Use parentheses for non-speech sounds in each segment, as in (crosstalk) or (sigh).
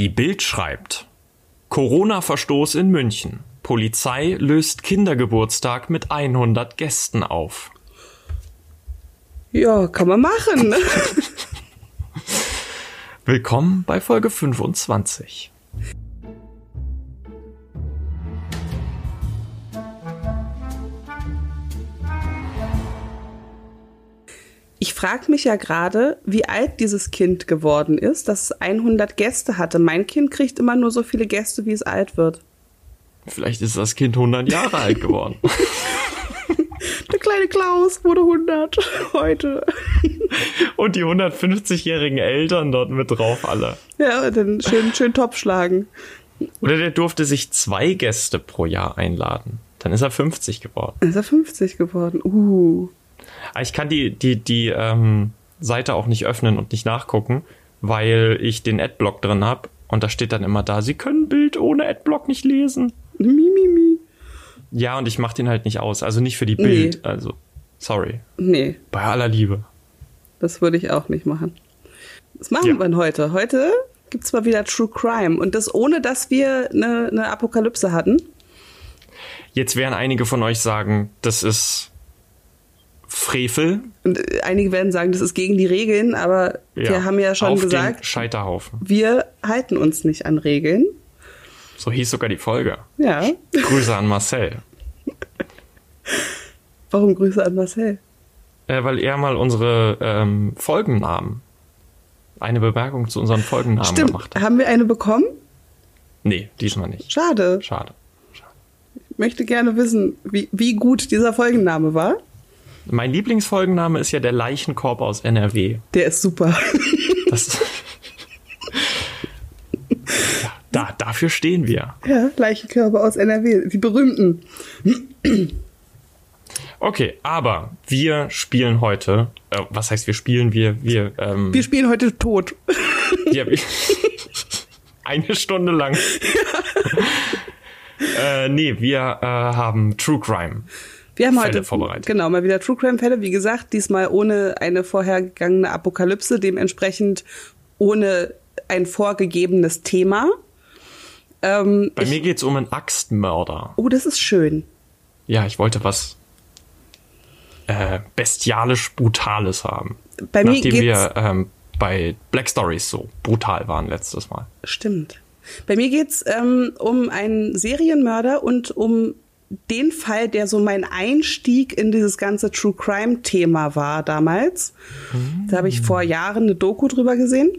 Die Bild schreibt: Corona-Verstoß in München. Polizei löst Kindergeburtstag mit 100 Gästen auf. Ja, kann man machen. (laughs) (laughs) Willkommen bei Folge 25. frage mich ja gerade, wie alt dieses Kind geworden ist, dass es 100 Gäste hatte. Mein Kind kriegt immer nur so viele Gäste, wie es alt wird. Vielleicht ist das Kind 100 Jahre alt geworden. (laughs) (laughs) Der kleine Klaus wurde 100 heute. Und die 150-jährigen Eltern dort mit drauf alle. Ja, dann schön, schön top schlagen. Oder der durfte sich zwei Gäste pro Jahr einladen. Dann ist er 50 geworden. Ist er 50 geworden? Uh. Aber Ich kann die, die, die ähm, Seite auch nicht öffnen und nicht nachgucken, weil ich den Adblock drin habe. Und da steht dann immer da, Sie können Bild ohne Adblock nicht lesen. Mi, mi, mi. Ja, und ich mache den halt nicht aus. Also nicht für die Bild. Also, sorry. Nee, Bei aller Liebe. das würde ich auch nicht machen. Was machen Ja. wir denn heute? Heute gibt's mal wieder True Crime. Und das ohne, dass wir eine, eine Apokalypse hatten. Jetzt werden einige von euch sagen, das ist Frevel. Und einige werden sagen, das ist gegen die Regeln, aber wir haben ja schon auf Den gesagt, Scheiterhaufen. wir halten uns nicht an Regeln. So hieß sogar die Folge. Ja. Grüße an Marcel. Warum Grüße an Marcel? Äh, weil er mal unsere ähm, Folgennamen, eine Bemerkung zu unseren Folgennamen Stimmt. gemacht hat. Haben wir eine bekommen? Nee, diesmal nicht. Schade. Schade. Ich möchte gerne wissen, wie, wie gut dieser Folgenname war. Mein Lieblingsfolgenname ist ja der Leichenkorb aus NRW. Der ist super. Das (laughs) ja, da, dafür stehen wir. ja, Leichenkörper aus NRW. Die berühmten. Okay, aber wir spielen heute, äh, was heißt wir spielen, wir, wir, ähm, Wir spielen heute tot. (laughs) Ja, eine Stunde lang. (laughs) äh, nee, wir äh, haben True Crime. Wir haben Fälle heute vorbereitet. genau mal wieder True Crime Fälle. Wie gesagt, diesmal ohne eine vorhergegangene Apokalypse, dementsprechend ohne ein vorgegebenes Thema. Ähm, Bei ich, mir geht's um einen Axtmörder. oh, das ist schön. Ja, ich wollte was äh, bestialisch Brutales haben. Bei mir Nachdem geht's wir ähm, bei Black Stories so brutal waren letztes Mal. Stimmt. Bei mir geht's ähm, um einen Serienmörder und um den Fall, der so mein Einstieg in dieses ganze True Crime Thema war damals. Da habe ich vor Jahren eine Doku drüber gesehen.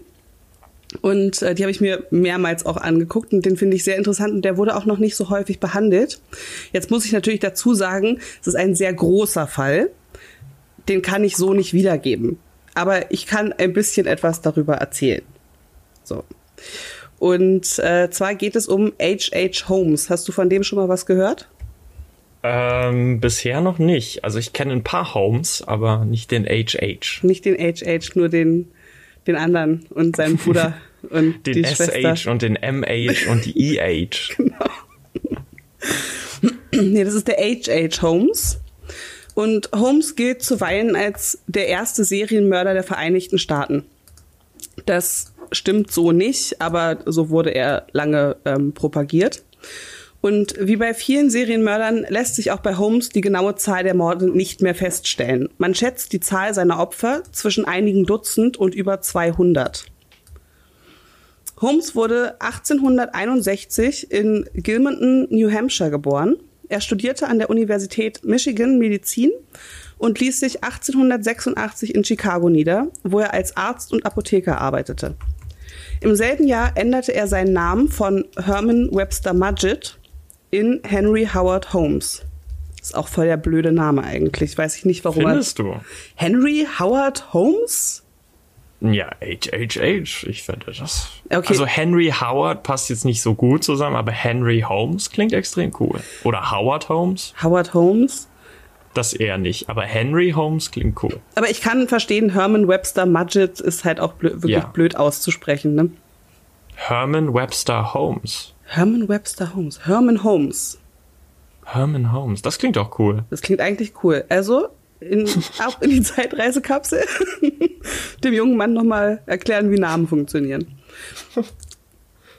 Und äh, die habe ich mir mehrmals auch angeguckt und den finde ich sehr interessant und der wurde auch noch nicht so häufig behandelt. Jetzt muss ich natürlich dazu sagen, es ist ein sehr großer Fall. Den kann ich so nicht wiedergeben. Aber ich kann ein bisschen etwas darüber erzählen. So. Und äh, zwar geht es um H.H. Holmes. Hast du von dem schon mal was gehört? Ähm, bisher noch nicht. Also ich kenne ein paar Homes, aber nicht den HH. Nicht den H.H., nur den, den anderen und seinen Bruder (laughs) und Den die Schwester. SH und den MH und die EH. (laughs) (clears throat) Nee, das ist der H.H. Holmes. Und Holmes gilt zuweilen als der erste Serienmörder der Vereinigten Staaten. Das stimmt so nicht, aber so wurde er lange ähm, propagiert. Und wie bei vielen Serienmördern lässt sich auch bei Holmes die genaue Zahl der Morde nicht mehr feststellen. Man schätzt die Zahl seiner Opfer zwischen einigen Dutzend und über 200. Holmes wurde 1861 in Gilmanton, New Hampshire geboren. Er studierte an der Universität Michigan Medizin und ließ sich 1886 in Chicago nieder, wo er als Arzt und Apotheker arbeitete. Im selben Jahr änderte er seinen Namen von Herman Webster Mudgett in Henry Howard Holmes. Ist auch voll der blöde Name eigentlich. Weiß ich nicht, warum Findest du? Henry Howard Holmes? Ja, HHH, ich finde das. Okay. Also Henry Howard passt jetzt nicht so gut zusammen, aber Henry Holmes klingt extrem cool. Oder Howard Holmes, Howard Holmes? das eher nicht, aber Henry Holmes klingt cool. Aber ich kann verstehen, Herman Webster Mudgett ist halt auch blö wirklich Ja. blöd auszusprechen. Ne? Herman Webster Holmes. Herman Webster Holmes. Herman Holmes. Herman Holmes, das klingt auch cool. Das klingt eigentlich cool. Also in, (laughs) ab in die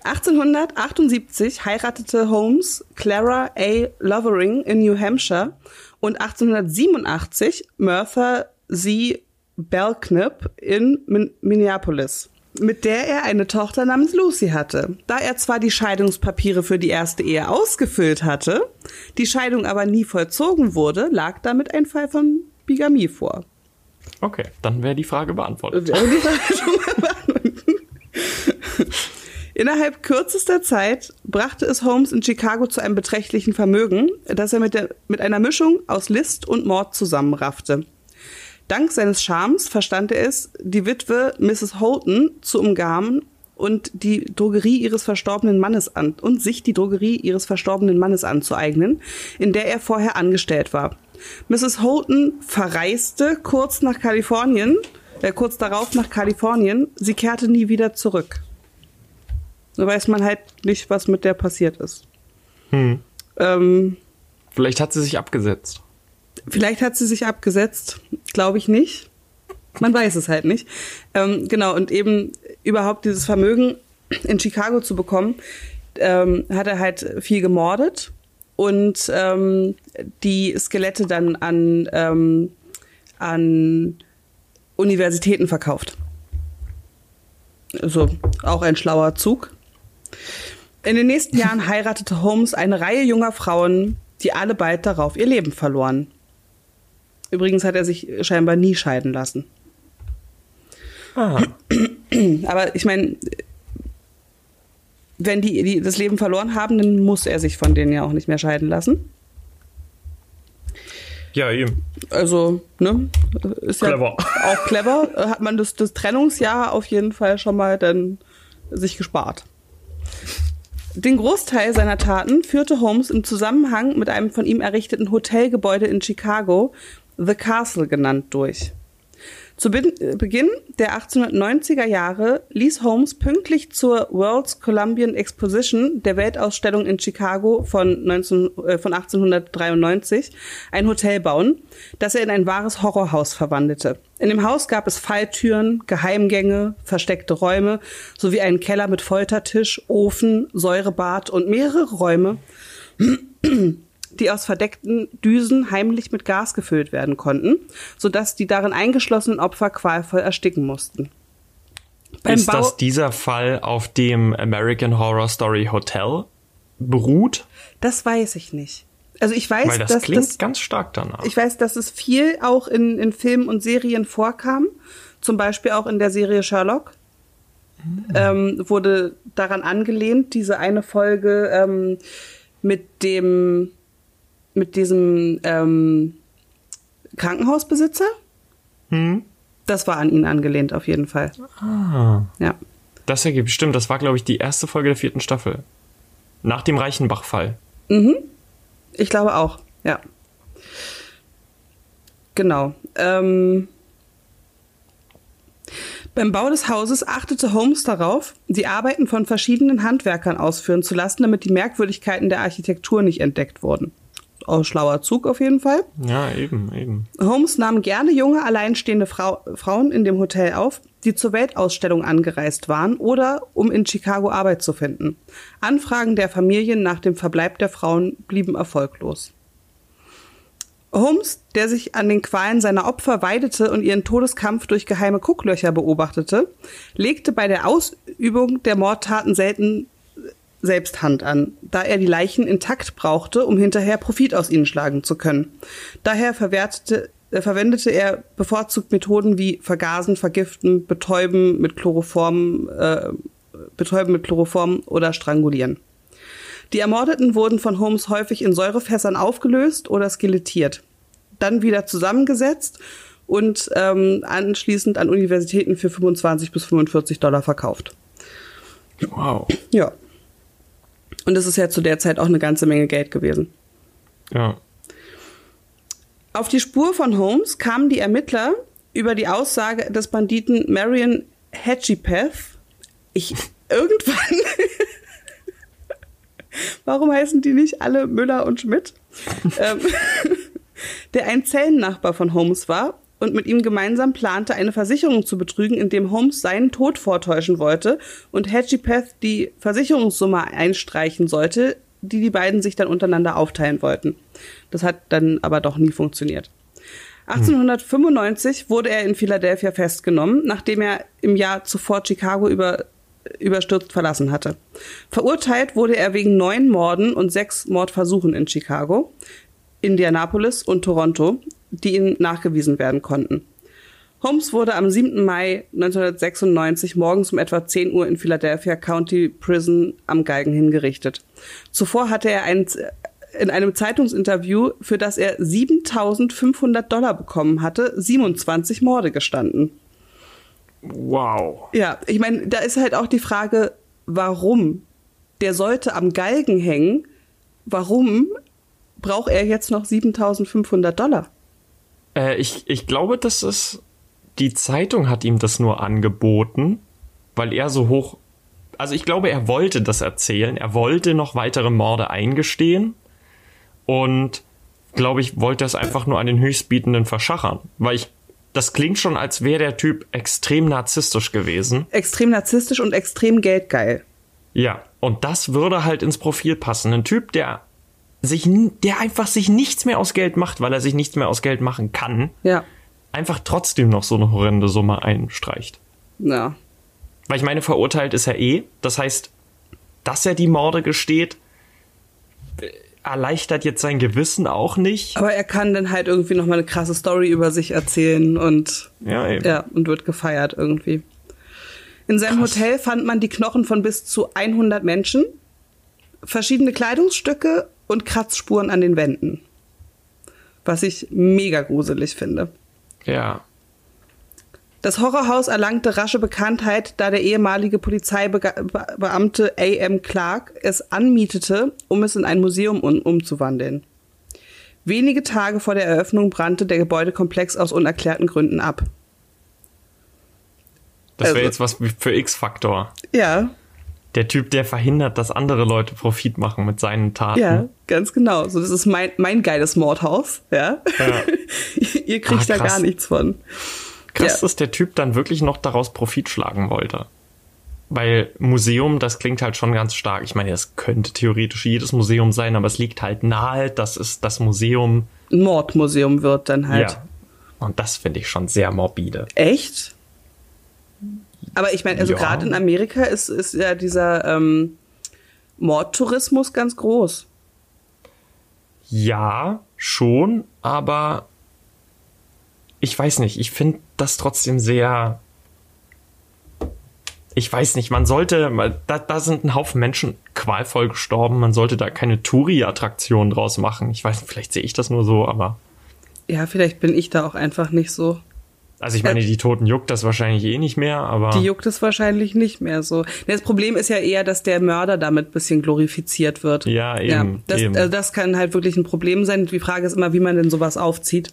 1878 (laughs) heiratete Holmes Clara A. Lovering in New Hampshire und 1887 Mertha Z. Belknap in Min Minneapolis, mit der er eine Tochter namens Lucy hatte. Da er zwar die Scheidungspapiere für die erste Ehe ausgefüllt hatte, die Scheidung aber nie vollzogen wurde, lag damit ein Fall von Bigamie vor. Okay, dann wäre die Frage beantwortet. Die Frage (laughs) schon mal beantwortet. Innerhalb kürzester Zeit brachte es Holmes in Chicago zu einem beträchtlichen Vermögen, das er mit, der, mit einer Mischung aus List und Mord zusammenraffte. Dank seines Charmes verstand er es, die Witwe Mrs. Holton zu umgarnen und die Drogerie ihres verstorbenen Mannes an und sich die Drogerie ihres verstorbenen Mannes anzueignen, in der er vorher angestellt war. Mrs. Holton verreiste kurz nach Kalifornien, äh, kurz darauf nach Kalifornien. Sie kehrte nie wieder zurück. So weiß man halt nicht, was mit der passiert ist. Hm. Ähm, Vielleicht hat sie sich abgesetzt. Vielleicht hat sie sich abgesetzt, glaube ich nicht. Man weiß es halt nicht. Ähm, genau, und eben überhaupt dieses Vermögen in Chicago zu bekommen, ähm, hat er halt viel gemordet und ähm, die Skelette dann an, ähm, an Universitäten verkauft. Also auch ein schlauer Zug. In den nächsten Jahren heiratete Holmes eine Reihe junger Frauen, die alle bald darauf ihr Leben verloren. Übrigens hat er sich scheinbar nie scheiden lassen. Ah. Aber ich meine, wenn die, die das Leben verloren haben, dann muss er sich von denen ja auch nicht mehr scheiden lassen. Ja, eben. Also, ne? Ist Clever. ja auch clever. (laughs) Hat man das, das Trennungsjahr auf jeden Fall schon mal dann sich gespart. Den Großteil seiner Taten führte Holmes im Zusammenhang mit einem von ihm errichteten Hotelgebäude in Chicago, The Castle genannt, durch. Zu Beginn der 1890er Jahre ließ Holmes pünktlich zur World's Columbian Exposition der Weltausstellung in Chicago von, 19, äh, von 1893 ein Hotel bauen, das er in ein wahres Horrorhaus verwandelte. In dem Haus gab es Falltüren, Geheimgänge, versteckte Räume sowie einen Keller mit Foltertisch, Ofen, Säurebad und mehrere Räume, die aus verdeckten Düsen heimlich mit Gas gefüllt werden konnten, sodass die darin eingeschlossenen Opfer qualvoll ersticken mussten. Beim Ist Bau- das dieser Fall, auf dem American Horror Story Hotel beruht? Das weiß ich nicht. Also ich weiß, Weil das dass klingt das, ganz stark danach. ich weiß, dass es viel auch in, in Filmen und Serien vorkam. Zum Beispiel auch in der Serie Sherlock. Ähm, wurde daran angelehnt, diese eine Folge ähm, mit dem, mit diesem ähm, Krankenhausbesitzer. Hm? Das war an ihn angelehnt, auf jeden Fall. Ah. Ja. Das ergibt stimmt. Das war, glaube ich, die erste Folge der vierten Staffel. Nach dem Reichenbach-Fall. Ich glaube auch, ja. Genau. Ähm, beim Bau des Hauses achtete Holmes darauf, die Arbeiten von verschiedenen Handwerkern ausführen zu lassen, damit die Merkwürdigkeiten der Architektur nicht entdeckt wurden. Auch schlauer Zug auf jeden Fall. Ja, eben, eben. Holmes nahm gerne junge, alleinstehende Frau, Frauen in dem Hotel auf, die zur Weltausstellung angereist waren oder um in Chicago Arbeit zu finden. Anfragen der Familien nach dem Verbleib der Frauen blieben erfolglos. Holmes, der sich an den Qualen seiner Opfer weidete und ihren Todeskampf durch geheime Gucklöcher beobachtete, legte bei der Ausübung der Mordtaten selten selbst Hand an, da er die Leichen intakt brauchte, um hinterher Profit aus ihnen schlagen zu können. Daher verwertete, äh, verwendete er bevorzugt Methoden wie Vergasen, Vergiften, Betäuben mit Chloroform, äh, Betäuben mit Chloroform oder Strangulieren. Die Ermordeten wurden von Holmes häufig in Säurefässern aufgelöst oder skelettiert, dann wieder zusammengesetzt und ähm, anschließend an Universitäten für 25 bis 45 Dollar verkauft. Wow. Ja. Und das ist ja zu der Zeit auch eine ganze Menge Geld gewesen. Ja. Auf die Spur von Holmes kamen die Ermittler über die Aussage des Banditen Marion Hedgepeth. Ich (laughs) irgendwann. Warum heißen die nicht alle Müller und Schmidt? (laughs) ähm, (laughs) der ein Zellennachbar von Holmes war und mit ihm gemeinsam plante, eine Versicherung zu betrügen, indem Holmes seinen Tod vortäuschen wollte und Hedgepeth die Versicherungssumme einstreichen sollte, die die beiden sich dann untereinander aufteilen wollten. Das hat dann aber doch nie funktioniert. 1895 wurde er in Philadelphia festgenommen, nachdem er im Jahr zuvor Chicago über, überstürzt verlassen hatte. Verurteilt wurde er wegen neun Morden und sechs Mordversuchen in Chicago, Indianapolis und Toronto, die ihm nachgewiesen werden konnten. Holmes wurde am 7. Mai 1996 morgens um etwa 10 Uhr in Philadelphia County Prison am Galgen hingerichtet. Zuvor hatte er ein, in einem Zeitungsinterview, für das er 7500 Dollar bekommen hatte, 27 Morde gestanden. Wow. Ja, ich meine, da ist halt auch die Frage, warum? Der sollte am Galgen hängen. Warum braucht er jetzt noch 7500 Dollar? Äh, ich, ich glaube, das ist. Die Zeitung hat ihm das nur angeboten, weil er so hoch. Also ich glaube, er wollte das erzählen. Er wollte noch weitere Morde eingestehen. Und glaube ich, wollte es einfach nur an den Höchstbietenden verschachern. Weil ich. Das klingt schon, als wäre der Typ extrem narzisstisch gewesen. Extrem narzisstisch und extrem geldgeil. Ja, und das würde halt ins Profil passen. Ein Typ, der sich, der einfach sich nichts mehr aus Geld macht, weil er sich nichts mehr aus Geld machen kann, Ja. einfach trotzdem noch so eine horrende Summe einstreicht. Ja. Weil ich meine, verurteilt ist er eh. Das heißt, dass er die Morde gesteht, erleichtert jetzt sein Gewissen auch nicht. Aber er kann dann halt irgendwie noch mal eine krasse Story über sich erzählen und Ja, eben. ja, und wird gefeiert irgendwie. In seinem Krass. Hotel fand man die Knochen von bis zu 100 Menschen, verschiedene Kleidungsstücke und Kratzspuren an den Wänden. Was ich mega gruselig finde. ja. Das Horrorhaus erlangte rasche Bekanntheit, da der ehemalige Polizeibeamte A.M. Clark es anmietete, um es in ein Museum um umzuwandeln. Wenige Tage vor der Eröffnung brannte der Gebäudekomplex aus unerklärten Gründen ab. Das wäre Also- jetzt was für X-Faktor. Ja, Der Typ, der verhindert, dass andere Leute Profit machen mit seinen Taten. ja, ganz genau. So, das ist mein, mein geiles Mordhaus, ja. Ja. (laughs) Ihr kriegt Ah, da gar nichts von. Krass, Ja. dass der Typ dann wirklich noch daraus Profit schlagen wollte. Weil Museum, das klingt halt schon ganz stark. Ich meine, es könnte theoretisch jedes Museum sein, aber es liegt halt nahe, dass es das Museum. Ein Mordmuseum wird dann halt. Ja. Und das finde ich schon sehr morbide. Echt? Aber ich meine, also Ja. gerade in Amerika ist, ist ja dieser ähm, Mordtourismus ganz groß. Ja, schon, aber ich weiß nicht. Ich finde das trotzdem sehr. Ich weiß nicht, man sollte, da, da sind ein Haufen Menschen qualvoll gestorben, man sollte da keine Touri-Attraktion draus machen. Ich weiß, vielleicht sehe ich das nur so, aber. Ja, vielleicht bin ich da auch einfach nicht so. Also ich meine, die Toten juckt das wahrscheinlich eh nicht mehr, aber. Die juckt es wahrscheinlich nicht mehr so. Das Problem ist ja eher, dass der Mörder damit ein bisschen glorifiziert wird. Ja, eben, das, eben. Also das kann halt wirklich ein Problem sein. Die Frage ist immer, wie man denn sowas aufzieht.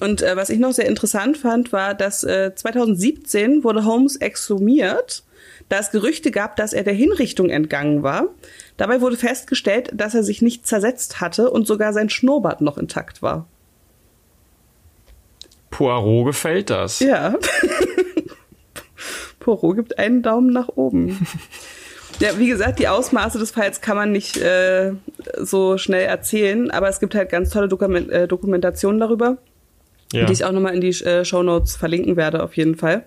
Und äh, was ich noch sehr interessant fand, war, dass äh, 2017 wurde Holmes exhumiert, da es Gerüchte gab, dass er der Hinrichtung entgangen war. Dabei wurde festgestellt, dass er sich nicht zersetzt hatte und sogar sein Schnurrbart noch intakt war. Poirot gefällt das. Ja. (laughs) Poirot gibt einen Daumen nach oben. (laughs) Ja, wie gesagt, die Ausmaße des Falls kann man nicht äh, so schnell erzählen, aber es gibt halt ganz tolle Dokument äh, Dokumentationen darüber, Ja. die ich auch nochmal in die äh, Show Notes verlinken werde, auf jeden Fall.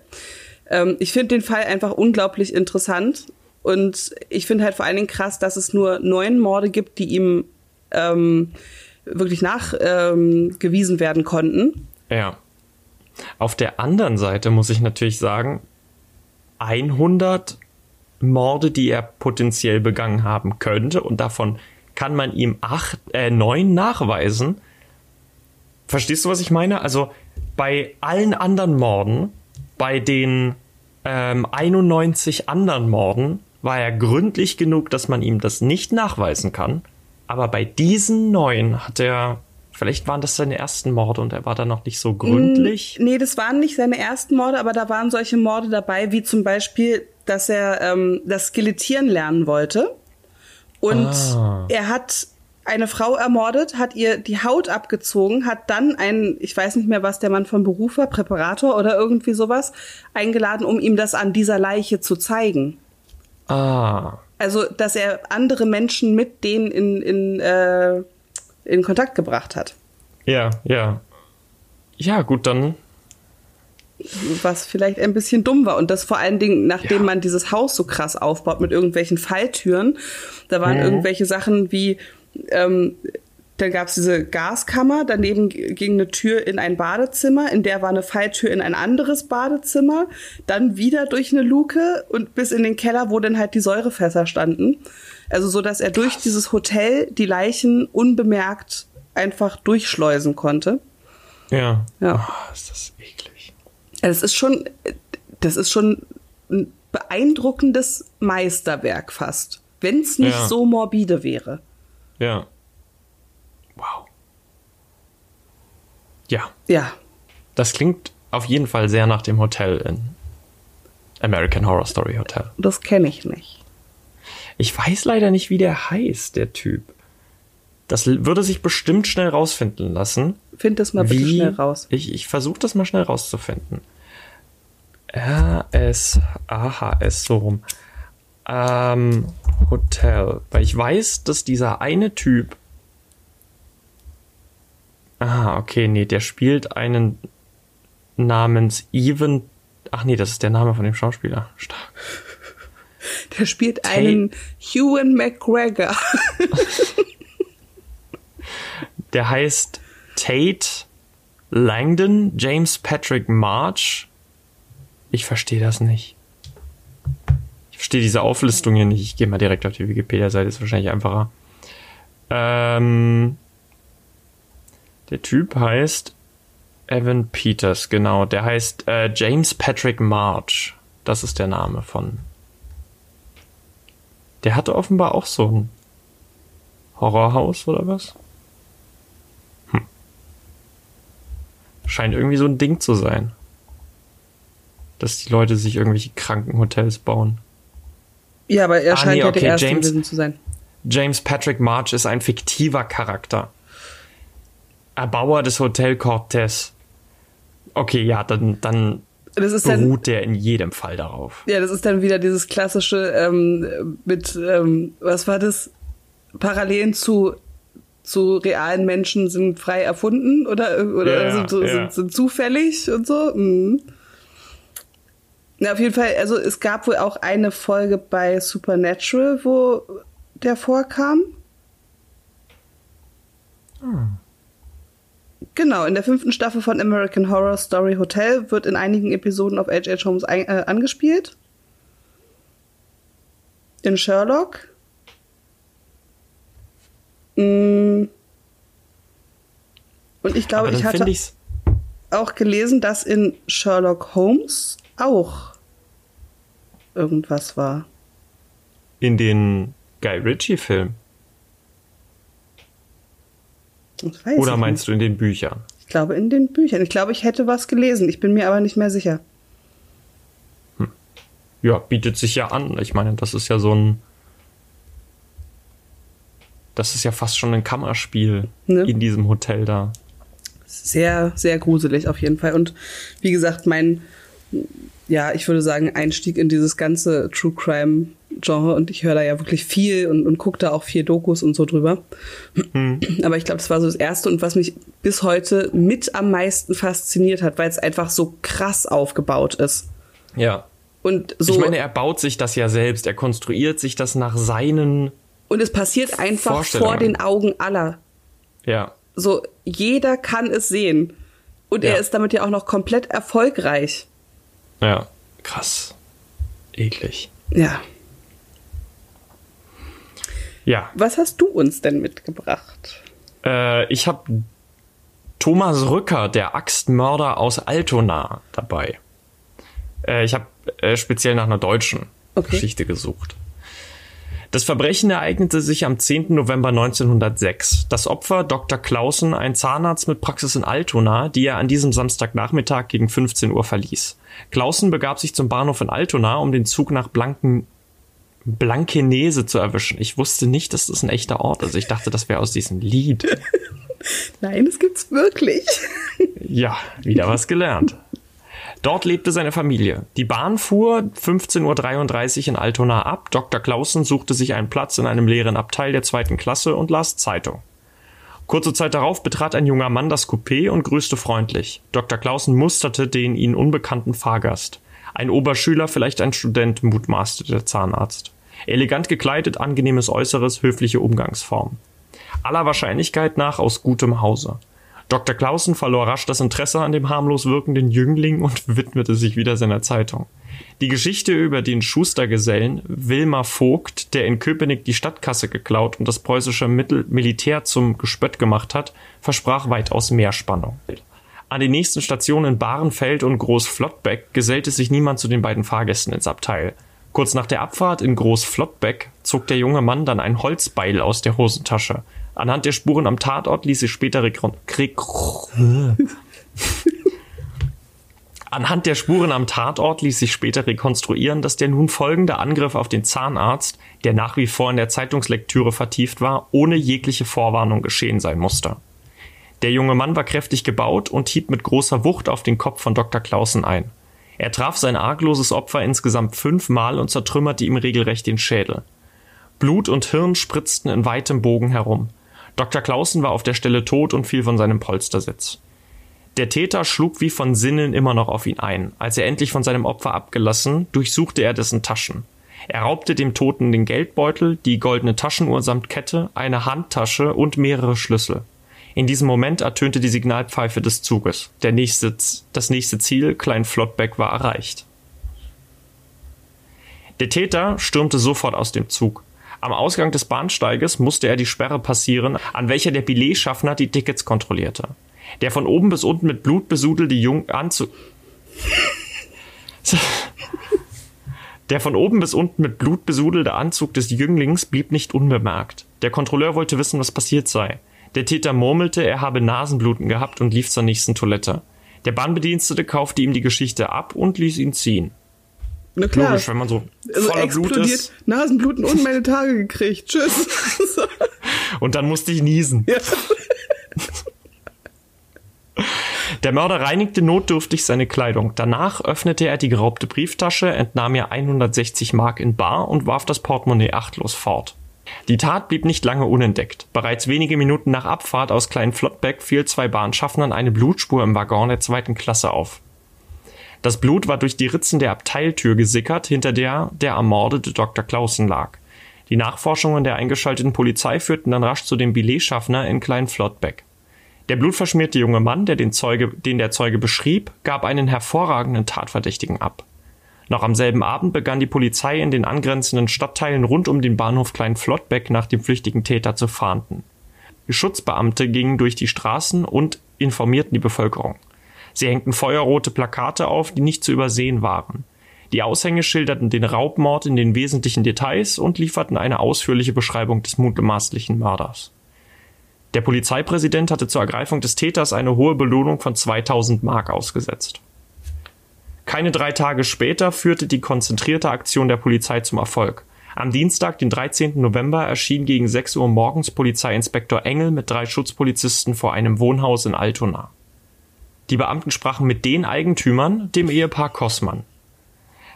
Ähm, ich finde den Fall einfach unglaublich interessant und ich finde halt vor allen Dingen krass, dass es nur neun Morde gibt, die ihm ähm, wirklich nachgewiesen ähm, werden konnten. Ja. Auf der anderen Seite muss ich natürlich sagen, 100 Morde, die er potenziell begangen haben könnte und davon kann man ihm acht, äh, neun nachweisen. Verstehst du, was ich meine? Also bei allen anderen Morden, bei den ähm, 91 anderen Morden, war er gründlich genug, dass man ihm das nicht nachweisen kann. Aber bei diesen neun hat er, vielleicht waren das seine ersten Morde und er war da noch nicht so gründlich. Nee, das waren nicht seine ersten Morde, aber da waren solche Morde dabei, wie zum Beispiel, dass er ähm, das Skelettieren lernen wollte. Und Ah. er hat eine Frau ermordet, hat ihr die Haut abgezogen, hat dann einen, ich weiß nicht mehr, was der Mann von Beruf war, Präparator oder irgendwie sowas, eingeladen, um ihm das an dieser Leiche zu zeigen. Ah. Also, dass er andere Menschen mit denen in, in, äh, in Kontakt gebracht hat. Ja, ja. Ja, gut, dann. Was vielleicht ein bisschen dumm war. Und das vor allen Dingen, nachdem Ja. man dieses Haus so krass aufbaut mit irgendwelchen Falltüren. Da waren Mhm. irgendwelche Sachen wie, ähm, dann gab es diese Gaskammer, daneben ging eine Tür in ein Badezimmer, in der war eine Falltür in ein anderes Badezimmer, dann wieder durch eine Luke und bis in den Keller, wo dann halt die Säurefässer standen. Also so, dass er durch dieses Hotel die Leichen unbemerkt einfach durchschleusen konnte. Ja. Ja. Ah, ist das eklig. Das ist schon, das ist schon ein beeindruckendes Meisterwerk fast. Wenn es nicht Ja. so morbide wäre. Ja. Wow. Ja, Ja. das klingt auf jeden Fall sehr nach dem Hotel in American Horror Story Hotel. Das kenne ich nicht. Ich weiß leider nicht, wie der heißt, der Typ. Das würde sich bestimmt schnell rausfinden lassen. Find das mal bitte schnell raus. Ich, ich versuche das mal schnell rauszufinden. R-S, A-H-S, so rum. Ähm, Hotel. Weil ich weiß, dass dieser eine Typ. Ah, okay, nee, der spielt einen namens Even. Ach nee, das ist der Name von dem Schauspieler. Stark. Der spielt einen Ewan McGregor. (laughs) Der heißt Tate Langdon, James Patrick March. Ich verstehe das nicht. Ich verstehe diese Auflistung hier nicht. Ich gehe mal direkt auf die Wikipedia-Seite, ist wahrscheinlich einfacher. Ähm, der Typ heißt Evan Peters, genau. Der heißt äh, James Patrick March. Das ist der Name von. Der hatte offenbar auch so ein Horrorhaus oder was? Scheint irgendwie so ein Ding zu sein. Dass die Leute sich irgendwelche Krankenhotels bauen. Ja, aber er Ah, scheint nee, ja okay, der Erste James- gewesen zu sein. James Patrick March ist ein fiktiver Charakter. Erbauer des Hotel Cortez. Okay, ja, dann, dann Das ist dann, beruht der in jedem Fall darauf. ja, das ist dann wieder dieses klassische ähm, mit, ähm, was war das? Parallelen zu zu realen Menschen sind frei erfunden oder oder Ja, sind, so- ja. sind, sind zufällig und so. Mhm. Ja, auf jeden Fall, also es gab wohl auch eine Folge bei Supernatural, wo der vorkam. Genau, in der fünften Staffel von American Horror Story Hotel wird in einigen Episoden auf H.H. Holmes ein, äh, angespielt. In Sherlock. Mm. Und ich glaube, ich hatte ich's. auch gelesen, dass in Sherlock Holmes auch irgendwas war. In den Guy Ritchie-Film. Das weiß Oder meinst nicht. du in den Büchern? Ich glaube in den Büchern. Ich glaube, ich hätte was gelesen. Ich bin mir aber nicht mehr sicher. Ja, bietet sich ja an. Ich meine, das ist ja so ein. Das ist ja fast schon ein Kammerspiel Ne? in diesem Hotel da. Sehr, sehr gruselig auf jeden Fall. Und wie gesagt, mein, ja, ich würde sagen, Einstieg in dieses ganze True Crime Genre und ich höre da ja wirklich viel und, und gucke da auch viel Dokus und so drüber. Aber ich glaube, das war so das Erste und was mich bis heute mit am meisten fasziniert hat, weil es einfach so krass aufgebaut ist. Ja. Und so, Ich meine, er baut sich das ja selbst. Er konstruiert sich das nach seinen. und es passiert einfach vor den Augen aller. Ja. So, jeder kann es sehen. Und Ja. er ist damit ja auch noch komplett erfolgreich. Ja. Krass. Eklig. Ja. Ja. Was hast du uns denn mitgebracht? Äh, ich habe Thomas Rücker, der Axtmörder aus Altona, dabei. Äh, ich habe äh, speziell nach einer deutschen Okay. Geschichte gesucht. Das Verbrechen ereignete sich am 10. November 1906. Das Opfer, Dr. Clausen, ein Zahnarzt mit Praxis in Altona, die er an diesem Samstagnachmittag gegen 15 Uhr verließ. Clausen begab sich zum Bahnhof in Altona, um den Zug nach Blanken Blankenese zu erwischen. Ich wusste nicht, dass das ein echter Ort ist. Ich dachte, das wäre aus diesem Lied. (laughs) Nein, das gibt's wirklich. (laughs) Ja, wieder was gelernt. Dort lebte seine Familie. Die Bahn fuhr 15.33 Uhr in Altona ab. Dr. Clausen suchte sich einen Platz in einem leeren Abteil der zweiten Klasse und las Zeitung. Kurze Zeit darauf betrat ein junger Mann das Coupé und grüßte freundlich. Dr. Clausen musterte den ihnen unbekannten Fahrgast. Ein Oberschüler, vielleicht ein Student, mutmaßte der Zahnarzt. Elegant gekleidet, angenehmes Äußeres, höfliche Umgangsform. Aller Wahrscheinlichkeit nach aus gutem Hause. Dr. Clausen verlor rasch das Interesse an dem harmlos wirkenden Jüngling und (laughs) widmete sich wieder seiner Zeitung. Die Geschichte über den Schustergesellen Wilmar Vogt, der in Köpenick die Stadtkasse geklaut und das preußische Mittel Militär zum Gespött gemacht hat, versprach weitaus mehr Spannung. An den nächsten Stationen Bahrenfeld und Groß-Flottbeck gesellte sich niemand zu den beiden Fahrgästen ins Abteil. Kurz nach der Abfahrt in Groß-Flottbeck zog der junge Mann dann ein Holzbeil aus der Hosentasche. Anhand der Spuren am Tatort ließ sich später (laughs) Anhand der Spuren am Tatort ließ sich später rekonstruieren, dass der nun folgende Angriff auf den Zahnarzt, der nach wie vor in der Zeitungslektüre vertieft war, ohne jegliche Vorwarnung geschehen sein musste. Der junge Mann war kräftig gebaut und hieb mit großer Wucht auf den Kopf von Dr. Clausen ein. Er traf sein argloses Opfer insgesamt fünfmal und zertrümmerte ihm regelrecht den Schädel. Blut und Hirn spritzten in weitem Bogen herum. Dr. Clausen war auf der Stelle tot und fiel von seinem Polstersitz. Der Täter schlug wie von Sinnen immer noch auf ihn ein. Als er endlich von seinem Opfer abgelassen, durchsuchte er dessen Taschen. Er raubte dem Toten den Geldbeutel, die goldene Taschenuhr samt Kette, eine Handtasche und mehrere Schlüssel. In diesem Moment ertönte die Signalpfeife des Zuges. Der nächste, das nächste Ziel, Klein Flottbeck, war erreicht. Der Täter stürmte sofort aus dem Zug. Am Ausgang des Bahnsteiges musste er die Sperre passieren, an welcher der Billetschaffner die Tickets kontrollierte. Der von oben bis unten mit Blut besudelte Jung Anzug. (laughs) Der von oben bis unten mit Blut besudelte Anzug des Jünglings blieb nicht unbemerkt. Der Kontrolleur wollte wissen, was passiert sei. Der Täter murmelte, er habe Nasenbluten gehabt und lief zur nächsten Toilette. Der Bahnbedienstete kaufte ihm die Geschichte ab und ließ ihn ziehen. Na klar. Logisch, wenn man so Also voller Blut explodiert, ist. Nasenbluten und meine Tage gekriegt. Tschüss. (laughs) Und dann musste ich niesen. ja. Der Mörder reinigte notdürftig seine Kleidung. Danach öffnete er die geraubte Brieftasche, entnahm ihr 160 Mark in Bar und warf das Portemonnaie achtlos fort. Die Tat blieb nicht lange unentdeckt. Bereits wenige Minuten nach Abfahrt aus Kleinflottbeck fiel zwei Bahnschaffnern eine Blutspur im Waggon der zweiten Klasse auf. Das Blut war durch die Ritzen der Abteiltür gesickert, hinter der der ermordete Dr. Clausen lag. Die Nachforschungen der eingeschalteten Polizei führten dann rasch zu dem Billetschaffner in Kleinflottbeck. Der blutverschmierte junge Mann, der den, Zeuge, den der Zeuge beschrieb, gab einen hervorragenden Tatverdächtigen ab. Noch am selben Abend begann die Polizei in den angrenzenden Stadtteilen rund um den Bahnhof Kleinflottbeck nach dem flüchtigen Täter zu fahnden. Schutzbeamte gingen durch die Straßen und informierten die Bevölkerung. Sie hängten feuerrote Plakate auf, die nicht zu übersehen waren. Die Aushänge schilderten den Raubmord in den wesentlichen Details und lieferten eine ausführliche Beschreibung des mutmaßlichen Mörders. Der Polizeipräsident hatte zur Ergreifung des Täters eine hohe Belohnung von 2000 Mark ausgesetzt. Keine drei Tage später führte die konzentrierte Aktion der Polizei zum Erfolg. Am Dienstag, den 13. November, erschien gegen 6 Uhr morgens Polizeiinspektor Engel mit drei Schutzpolizisten vor einem Wohnhaus in Altona. Die Beamten sprachen mit den Eigentümern, dem Ehepaar Kossmann.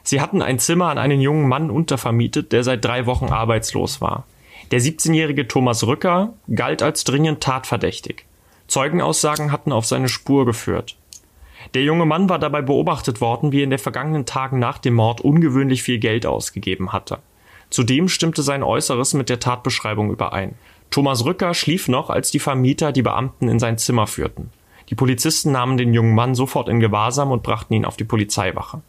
Sie hatten ein Zimmer an einen jungen Mann untervermietet, der seit drei Wochen arbeitslos war. Der 17-jährige Thomas Rücker galt als dringend tatverdächtig. Zeugenaussagen hatten auf seine Spur geführt. Der junge Mann war dabei beobachtet worden, wie er in den vergangenen Tagen nach dem Mord ungewöhnlich viel Geld ausgegeben hatte. Zudem stimmte sein Äußeres mit der Tatbeschreibung überein. Thomas Rücker schlief noch, als die Vermieter die Beamten in sein Zimmer führten. Die Polizisten nahmen den jungen Mann sofort in Gewahrsam und brachten ihn auf die Polizeiwache.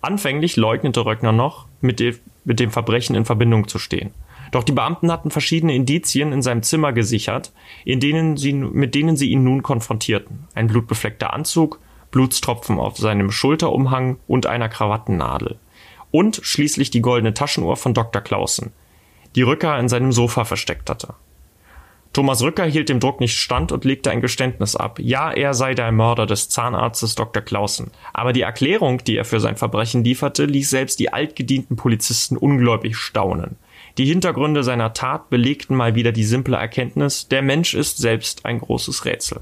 Anfänglich leugnete Röckner noch, mit, de mit dem Verbrechen in Verbindung zu stehen. Doch die Beamten hatten verschiedene Indizien in seinem Zimmer gesichert, in denen sie, mit denen sie ihn nun konfrontierten. Ein blutbefleckter Anzug, Blutstropfen auf seinem Schulterumhang und einer Krawattennadel. Und schließlich die goldene Taschenuhr von Dr. Clausen, die Rücker in seinem Sofa versteckt hatte. Thomas Rücker hielt dem Druck nicht stand und legte ein Geständnis ab. Ja, er sei der Mörder des Zahnarztes Dr. Clausen. Aber die Erklärung, die er für sein Verbrechen lieferte, ließ selbst die altgedienten Polizisten ungläubig staunen. Die Hintergründe seiner Tat belegten mal wieder die simple Erkenntnis, der Mensch ist selbst ein großes Rätsel.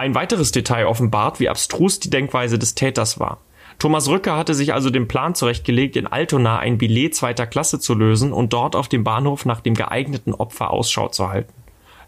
Ein weiteres Detail offenbart, wie abstrus die Denkweise des Täters war. Thomas Rücker hatte sich also den Plan zurechtgelegt, in Altona ein Billet zweiter Klasse zu lösen und dort auf dem Bahnhof nach dem geeigneten Opfer Ausschau zu halten.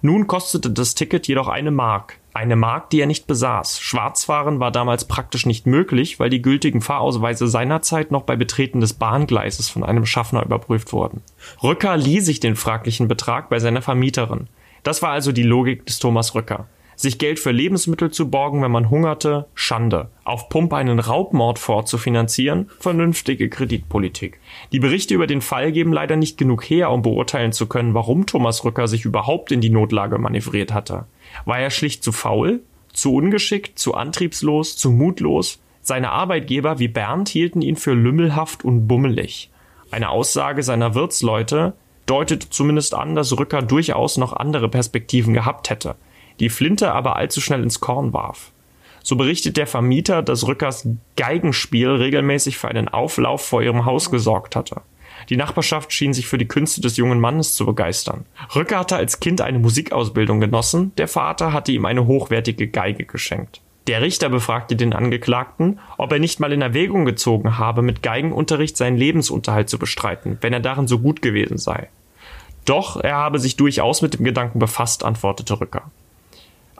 Nun kostete das Ticket jedoch eine Mark. Eine Mark, die er nicht besaß. Schwarzfahren war damals praktisch nicht möglich, weil die gültigen Fahrausweise seinerzeit noch bei Betreten des Bahngleises von einem Schaffner überprüft wurden. Rücker lieh sich den fraglichen Betrag bei seiner Vermieterin. Das war also die Logik des Thomas Rücker. Sich Geld für Lebensmittel zu borgen, wenn man hungerte, Schande. Auf Pump einen Raubmord vorzufinanzieren, vernünftige Kreditpolitik. Die Berichte über den Fall geben leider nicht genug her, um beurteilen zu können, warum Thomas Rücker sich überhaupt in die Notlage manövriert hatte. War er schlicht zu faul? Zu ungeschickt? Zu antriebslos? Zu mutlos? Seine Arbeitgeber wie Bernd hielten ihn für lümmelhaft und bummelig. Eine Aussage seiner Wirtsleute deutete zumindest an, dass Rücker durchaus noch andere Perspektiven gehabt hätte die Flinte aber allzu schnell ins Korn warf. So berichtet der Vermieter, dass Rückers Geigenspiel regelmäßig für einen Auflauf vor ihrem Haus gesorgt hatte. Die Nachbarschaft schien sich für die Künste des jungen Mannes zu begeistern. Rücker hatte als Kind eine Musikausbildung genossen, der Vater hatte ihm eine hochwertige Geige geschenkt. Der Richter befragte den Angeklagten, ob er nicht mal in Erwägung gezogen habe, mit Geigenunterricht seinen Lebensunterhalt zu bestreiten, wenn er darin so gut gewesen sei. Doch er habe sich durchaus mit dem Gedanken befasst, antwortete Rücker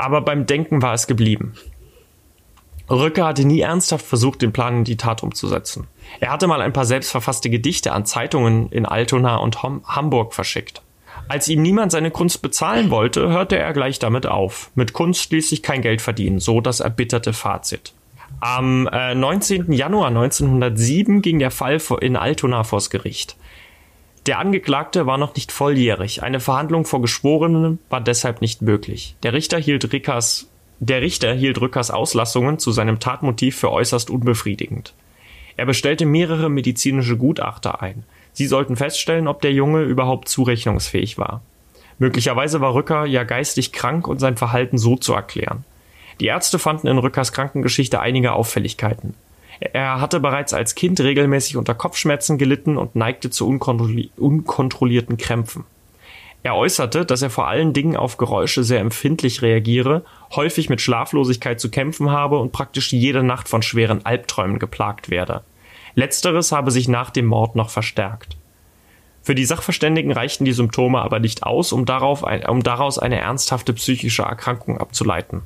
aber beim Denken war es geblieben. Rücker hatte nie ernsthaft versucht, den Plan in die Tat umzusetzen. Er hatte mal ein paar selbstverfasste Gedichte an Zeitungen in Altona und Hamburg verschickt. Als ihm niemand seine Kunst bezahlen wollte, hörte er gleich damit auf. Mit Kunst schließlich kein Geld verdienen, so das erbitterte Fazit. Am äh, 19. Januar 1907 ging der Fall in Altona vors Gericht. Der Angeklagte war noch nicht volljährig. Eine Verhandlung vor Geschworenen war deshalb nicht möglich. Der Richter hielt Rickers, der Richter hielt Rückers Auslassungen zu seinem Tatmotiv für äußerst unbefriedigend. Er bestellte mehrere medizinische Gutachter ein. Sie sollten feststellen, ob der Junge überhaupt zurechnungsfähig war. Möglicherweise war Rücker ja geistig krank und sein Verhalten so zu erklären. Die Ärzte fanden in Rückers Krankengeschichte einige Auffälligkeiten. Er hatte bereits als Kind regelmäßig unter Kopfschmerzen gelitten und neigte zu unkontrolli unkontrollierten Krämpfen. Er äußerte, dass er vor allen Dingen auf Geräusche sehr empfindlich reagiere, häufig mit Schlaflosigkeit zu kämpfen habe und praktisch jede Nacht von schweren Albträumen geplagt werde. Letzteres habe sich nach dem Mord noch verstärkt. Für die Sachverständigen reichten die Symptome aber nicht aus, um, darauf, um daraus eine ernsthafte psychische Erkrankung abzuleiten.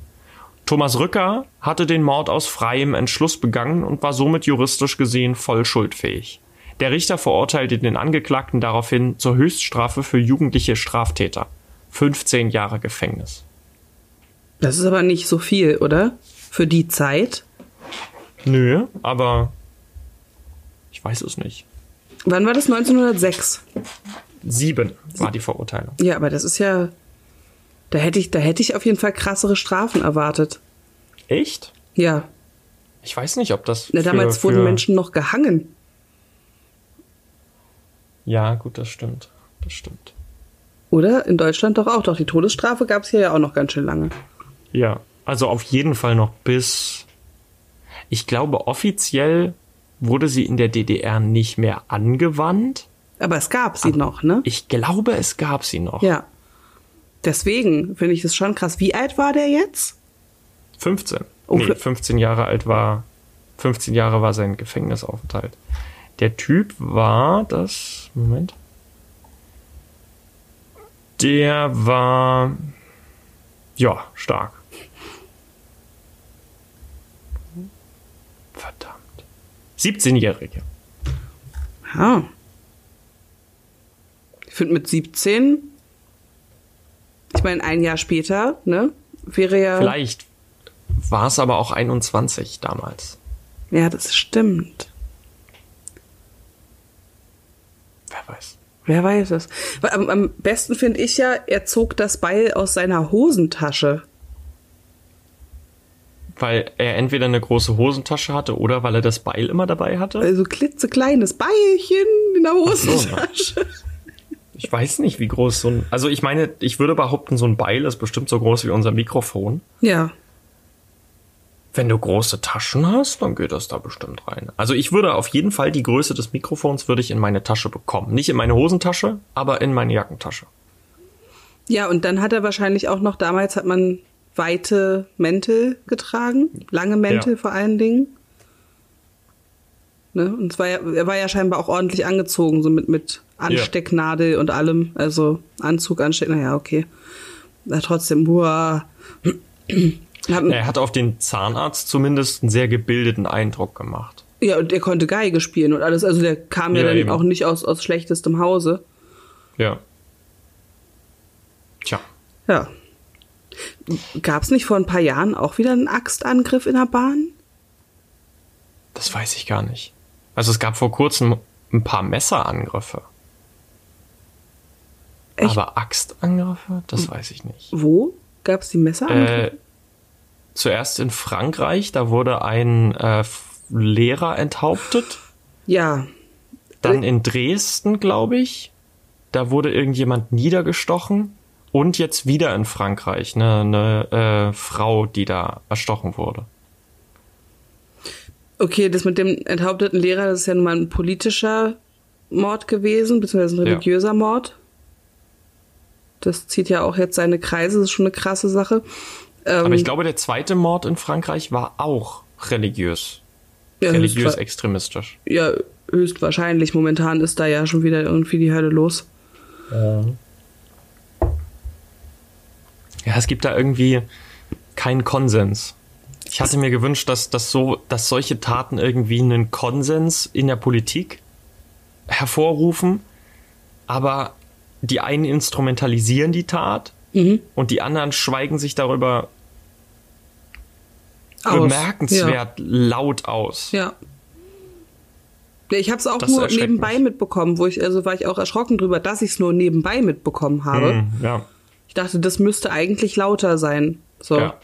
Thomas Rücker hatte den Mord aus freiem Entschluss begangen und war somit juristisch gesehen voll schuldfähig. Der Richter verurteilte den Angeklagten daraufhin zur Höchststrafe für jugendliche Straftäter. 15 Jahre Gefängnis. Das ist aber nicht so viel, oder? Für die Zeit? Nö, aber ich weiß es nicht. Wann war das? 1906? Sieben war die Verurteilung. Ja, aber das ist ja da hätte ich, da hätte ich auf jeden Fall krassere Strafen erwartet. Echt? Ja. Ich weiß nicht, ob das. Na, damals für, wurden Menschen noch gehangen. Ja, gut, das stimmt. Das stimmt. Oder? In Deutschland doch auch. Doch die Todesstrafe gab es hier ja auch noch ganz schön lange. Ja, also auf jeden Fall noch bis. Ich glaube, offiziell wurde sie in der DDR nicht mehr angewandt. Aber es gab sie Aber noch, ne? Ich glaube, es gab sie noch. Ja. Deswegen finde ich das schon krass. Wie alt war der jetzt? 15. Oh, nee, 15 Jahre alt war, 15 Jahre war sein Gefängnisaufenthalt. Der Typ war das, Moment. Der war, ja, stark. Verdammt. 17-Jährige. Ja. Ich finde mit 17 ich meine, ein Jahr später, ne, wäre ja. Vielleicht war es aber auch 21 damals. Ja, das stimmt. Wer weiß. Wer weiß es. Am, am besten finde ich ja, er zog das Beil aus seiner Hosentasche. Weil er entweder eine große Hosentasche hatte oder weil er das Beil immer dabei hatte? Also klitzekleines Beilchen in der Hosentasche. So, ne? Ich weiß nicht, wie groß so ein. Also ich meine, ich würde behaupten, so ein Beil ist bestimmt so groß wie unser Mikrofon. Ja. Wenn du große Taschen hast, dann geht das da bestimmt rein. Also ich würde auf jeden Fall die Größe des Mikrofons würde ich in meine Tasche bekommen. Nicht in meine Hosentasche, aber in meine Jackentasche. Ja, und dann hat er wahrscheinlich auch noch, damals hat man weite Mäntel getragen, lange Mäntel Ja. vor allen Dingen. Ne? Und es war ja, er war ja scheinbar auch ordentlich angezogen, so mit, mit Anstecknadel und allem. Also Anzug, Ansteck, naja, okay. Na, trotzdem, boah. (clears throat) Hat, Er hat auf den Zahnarzt zumindest einen sehr gebildeten Eindruck gemacht. ja, und er konnte Geige spielen und alles. Also der kam ja, Ja, dann eben. auch nicht aus, aus schlechtestem Hause. Ja. Tja. Ja. Gab es nicht vor ein paar Jahren auch wieder einen Axtangriff in der Bahn? Das weiß ich gar nicht. Also es gab vor kurzem ein paar Messerangriffe. Echt? Aber Axtangriffe? Das weiß ich nicht. Wo? Gab es die Messer? Äh, zuerst in Frankreich, da wurde ein äh, Lehrer enthauptet. ja. Dann in Dresden, glaube ich. Da wurde irgendjemand niedergestochen. Und jetzt wieder in Frankreich, eine, eine äh, Frau, die da erstochen wurde. Okay, das mit dem enthaupteten Lehrer, das ist ja nun mal ein politischer Mord gewesen, beziehungsweise ein Ja. religiöser Mord. Das zieht ja auch jetzt seine Kreise, das ist schon eine krasse Sache. Ähm, Aber ich glaube, der zweite Mord in Frankreich war auch religiös. ja, religiös extremistisch. ja, höchstwahrscheinlich. Momentan ist da ja schon wieder irgendwie die Hölle los. Ja, es gibt da irgendwie keinen Konsens. Ich hatte mir gewünscht, dass, dass, so, dass solche Taten irgendwie einen Konsens in der Politik hervorrufen, aber die einen instrumentalisieren die Tat Mhm. und die anderen schweigen sich darüber Aus. bemerkenswert laut aus. Ja. ja. Ich habe es auch Das nur nebenbei mitbekommen, wo ich, also war ich auch erschrocken drüber, dass ich es nur nebenbei mitbekommen habe. Hm, ja. Ich dachte, das müsste eigentlich lauter sein. So. Ja.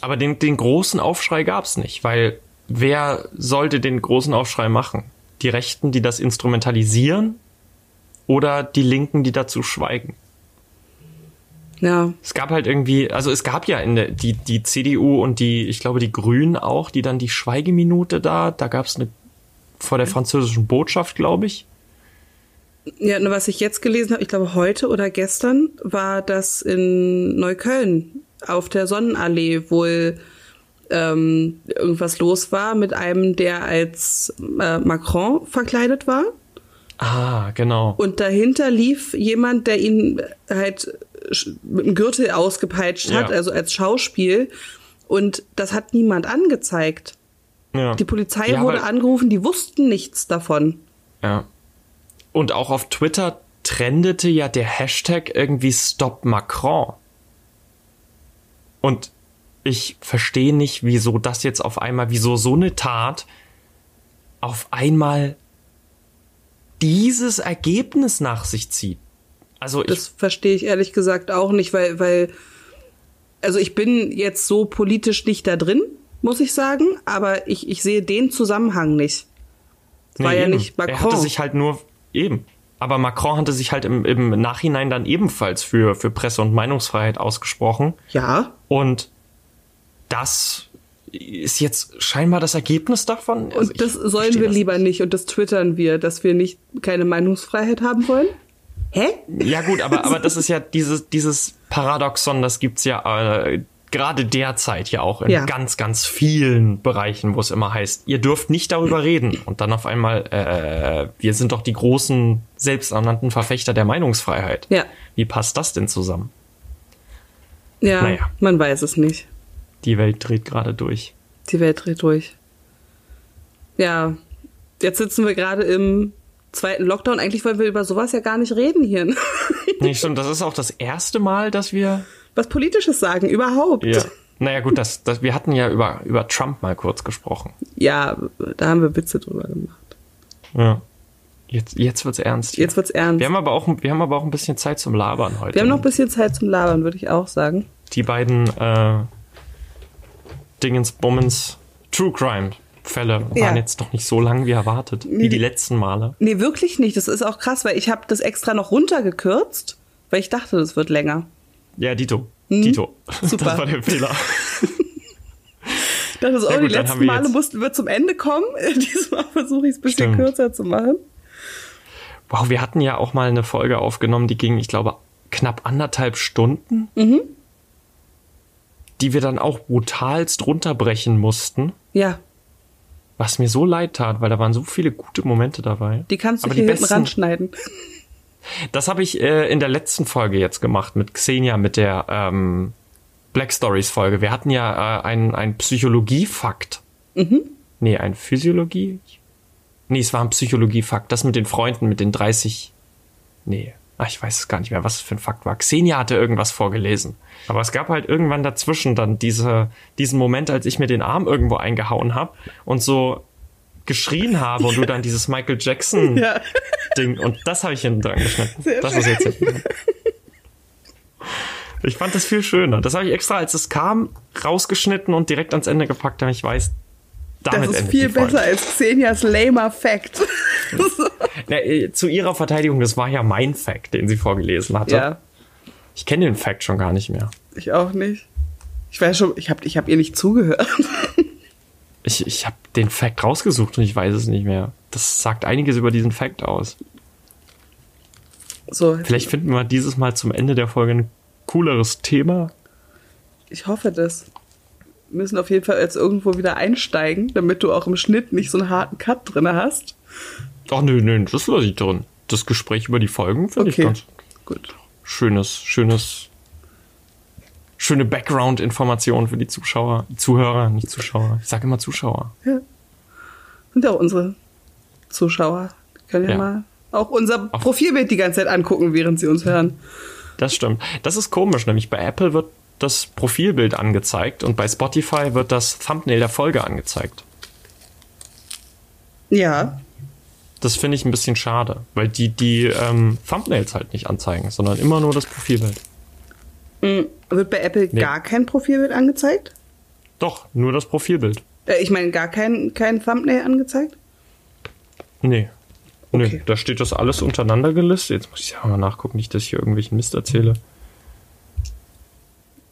Aber den, den großen Aufschrei gab's nicht, weil wer sollte den großen Aufschrei machen? Die Rechten, die das instrumentalisieren oder die Linken, die dazu schweigen? ja. Es gab halt irgendwie, also es gab ja in der, die, die CDU und die, ich glaube, die Grünen auch, die dann die Schweigeminute da, da gab's eine vor der französischen Botschaft, glaube ich. Ja, nur was ich jetzt gelesen habe, ich glaube heute oder gestern, war, dass in Neukölln auf der Sonnenallee wohl ähm, irgendwas los war mit einem, der als äh, Macron verkleidet war. Ah, genau. Und dahinter lief jemand, der ihn halt mit dem Gürtel ausgepeitscht hat, Ja. also als Schauspiel. Und das hat niemand angezeigt. ja. Die Polizei Ja, wurde angerufen, die wussten nichts davon. Ja. Und auch auf Twitter trendete ja der Hashtag irgendwie Stop Macron. Und ich verstehe nicht, wieso das jetzt auf einmal, wieso so eine Tat auf einmal dieses Ergebnis nach sich zieht. Also ich, Das verstehe ich ehrlich gesagt auch nicht, weil, weil, also ich bin jetzt so politisch nicht da drin, muss ich sagen, aber ich, ich sehe den Zusammenhang nicht. Es war Nee, ja eben. nicht Er Macron. hatte sich halt nur eben. Aber Macron hatte sich halt im, im Nachhinein dann ebenfalls für, für Presse- und Meinungsfreiheit ausgesprochen. ja, Und das ist jetzt scheinbar das Ergebnis davon. Also und das sollen wir das lieber nicht. und das twittern wir, dass wir nicht keine Meinungsfreiheit haben wollen. Hä? Ja gut, aber, aber das ist ja dieses, dieses Paradoxon, das gibt's ja äh, gerade derzeit ja auch in Ja. ganz, ganz vielen Bereichen, wo es immer heißt, ihr dürft nicht darüber reden. Und dann auf einmal, äh, wir sind doch die großen, selbsternannten Verfechter der Meinungsfreiheit. Ja. Wie passt das denn zusammen? Ja, Naja. man weiß es nicht. Die Welt dreht gerade durch. Die Welt dreht durch. Ja, jetzt sitzen wir gerade im zweiten Lockdown. Eigentlich wollen wir über sowas ja gar nicht reden hier. (laughs) Nee, stimmt, das ist auch das erste Mal, dass wir Was Politisches sagen, überhaupt. Ja. Naja, gut, das, das, wir hatten ja über, über Trump mal kurz gesprochen. Ja, da haben wir Witze drüber gemacht. Ja. Jetzt, jetzt wird's ernst. hier. Jetzt wird's ernst. Wir haben, aber auch, wir haben aber auch ein bisschen Zeit zum Labern heute. Wir haben noch ein bisschen Zeit zum Labern, würde ich auch sagen. Die beiden äh, Dingens Bummens True Crime Fälle waren Ja. jetzt doch nicht so lang wie erwartet, wie die letzten Male. Nee, wirklich nicht. Das ist auch krass, weil ich habe das extra noch runtergekürzt, weil ich dachte, das wird länger. Ja, Dito. Dito. Mhm. (laughs) Super. Das war der Fehler. Ich dachte, so, Ja gut, die letzten Male mussten wir zum Ende kommen. (laughs) Diesmal versuche ich es ein bisschen Stimmt. kürzer zu machen. Wow, wir hatten ja auch mal eine Folge aufgenommen, die ging, ich glaube, knapp anderthalb Stunden. Mhm. Die wir dann auch brutalst runterbrechen mussten. Ja, Was mir so leid tat, weil da waren so viele gute Momente dabei. die kannst du Aber hier die besten- ranschneiden. Das habe ich äh, in der letzten Folge jetzt gemacht mit Xenia, mit der ähm, Black Stories Folge. Wir hatten ja äh, ein, ein Psychologie-Fakt. Mhm. Nee, ein Physiologie? Nee, es war ein Psychologie-Fakt. Das mit den Freunden, mit den 30. Nee, ach, ich weiß es gar nicht mehr, was es für ein Fakt war. Xenia hatte irgendwas vorgelesen. Aber es gab halt irgendwann dazwischen dann diese, diesen Moment, als ich mir den Arm irgendwo eingehauen habe und so geschrien habe und du dann dieses Michael Jackson (laughs) Ja. Ding und das habe ich hinten dran geschnitten. Sehr das ist jetzt hinten. Ich fand das viel schöner. Das habe ich extra, als es kam, rausgeschnitten und direkt ans Ende gepackt, damit ich weiß, damit Das ist viel besser als Xenias lamer Fact. (laughs) Na, äh, zu ihrer Verteidigung, das war ja mein Fact, den sie vorgelesen hatte. ja, Ich kenne den Fact schon gar nicht mehr. ich auch nicht. Ich weiß schon, ich habe ich hab ihr nicht zugehört. (laughs) Ich, ich habe den Fact rausgesucht und ich weiß es nicht mehr. Das sagt einiges über diesen Fact aus. So, Vielleicht finden wir dieses Mal zum Ende der Folge ein cooleres Thema. ich hoffe das. Müssen auf jeden Fall jetzt irgendwo wieder einsteigen, damit du auch im Schnitt nicht so einen harten Cut drin hast. Ach nö, nö, das lasse ich drin. Das Gespräch über die Folgen finde ich Okay. ganz Gut. schönes, schönes, schöne Background-Information für die Zuschauer, Zuhörer, nicht Zuschauer. Ich sage immer Zuschauer. Ja. Sind ja auch unsere Zuschauer. Die können ja, Ja. mal auch unser Auf- Profilbild die ganze Zeit angucken, während sie uns hören. Das stimmt. Das ist komisch, nämlich bei Apple wird das Profilbild angezeigt und bei Spotify wird das Thumbnail der Folge angezeigt. Ja. Das finde ich ein bisschen schade, weil die die ähm, Thumbnails halt nicht anzeigen, sondern immer nur das Profilbild. Mhm. Wird bei Apple Nee. gar kein Profilbild angezeigt? Doch, nur das Profilbild. Äh, ich meine, gar kein, kein Thumbnail angezeigt? Nee. Okay. da steht das alles untereinander gelistet. Jetzt muss ich ja mal nachgucken, nicht, dass ich hier irgendwelchen Mist erzähle.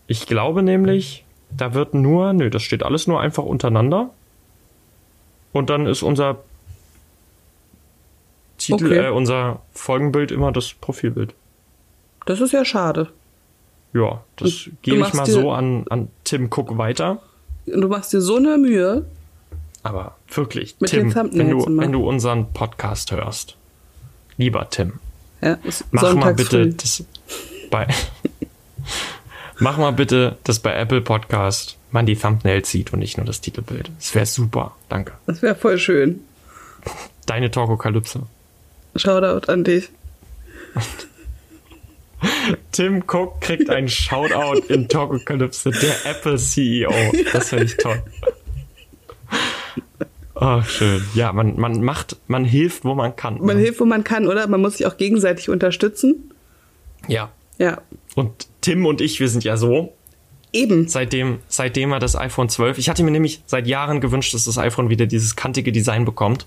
Ich glaube nämlich, da wird nur, nö, das steht alles nur einfach untereinander. Und dann ist unser Titel, Okay. äh, unser Folgenbild immer das Profilbild. Das ist ja schade. Ja, das gebe ich mal dir- so an, an Tim Cook weiter. Du machst dir so eine Mühe. Aber wirklich, Tim, wenn du, wenn du unseren Podcast hörst, lieber Tim, Ja, Mach mal bitte früh. das bei Mach mal bitte, dass bei Apple Podcast man die Thumbnails sieht und nicht nur das Titelbild. Das wäre super. Danke. Das wäre voll schön. Deine Talkokalypse. Shoutout an dich. Tim Cook kriegt einen Shoutout in Talkokalypse, der Apple CEO. Das finde ich toll. Ach, schön. Ja, man, man macht, man hilft, wo man kann. Man ne? hilft, wo man kann, oder? Man muss sich auch gegenseitig unterstützen. Ja. Ja. Und Tim und ich, wir sind ja so, Eben. seitdem, seitdem er das iPhone 12, ich hatte mir nämlich seit Jahren gewünscht, dass das iPhone wieder dieses kantige Design bekommt.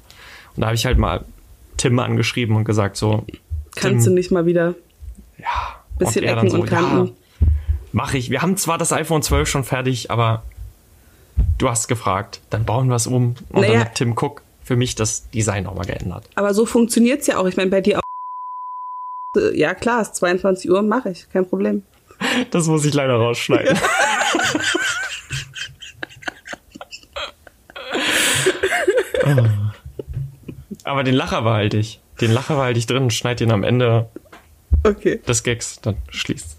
Und da habe ich halt mal Tim angeschrieben und gesagt so, Kannst du Tim, nicht mal wieder ja, bisschen er Ecken und Kanten. ja, mach ich. Wir haben zwar das iPhone 12 schon fertig, aber du hast gefragt, dann bauen wir es um. Und Naja. dann hat Tim Cook für mich das Design nochmal geändert. Aber so funktioniert's ja auch. Ich meine, bei dir auch. Ja, klar, ist 22 Uhr, mache ich, kein Problem. Das muss ich leider rausschneiden. Ah. (laughs) Aber den Lacher behalte ich. Den Lacher behalte ich drin und schneide ihn am Ende Okay. des Gags, dann schließt.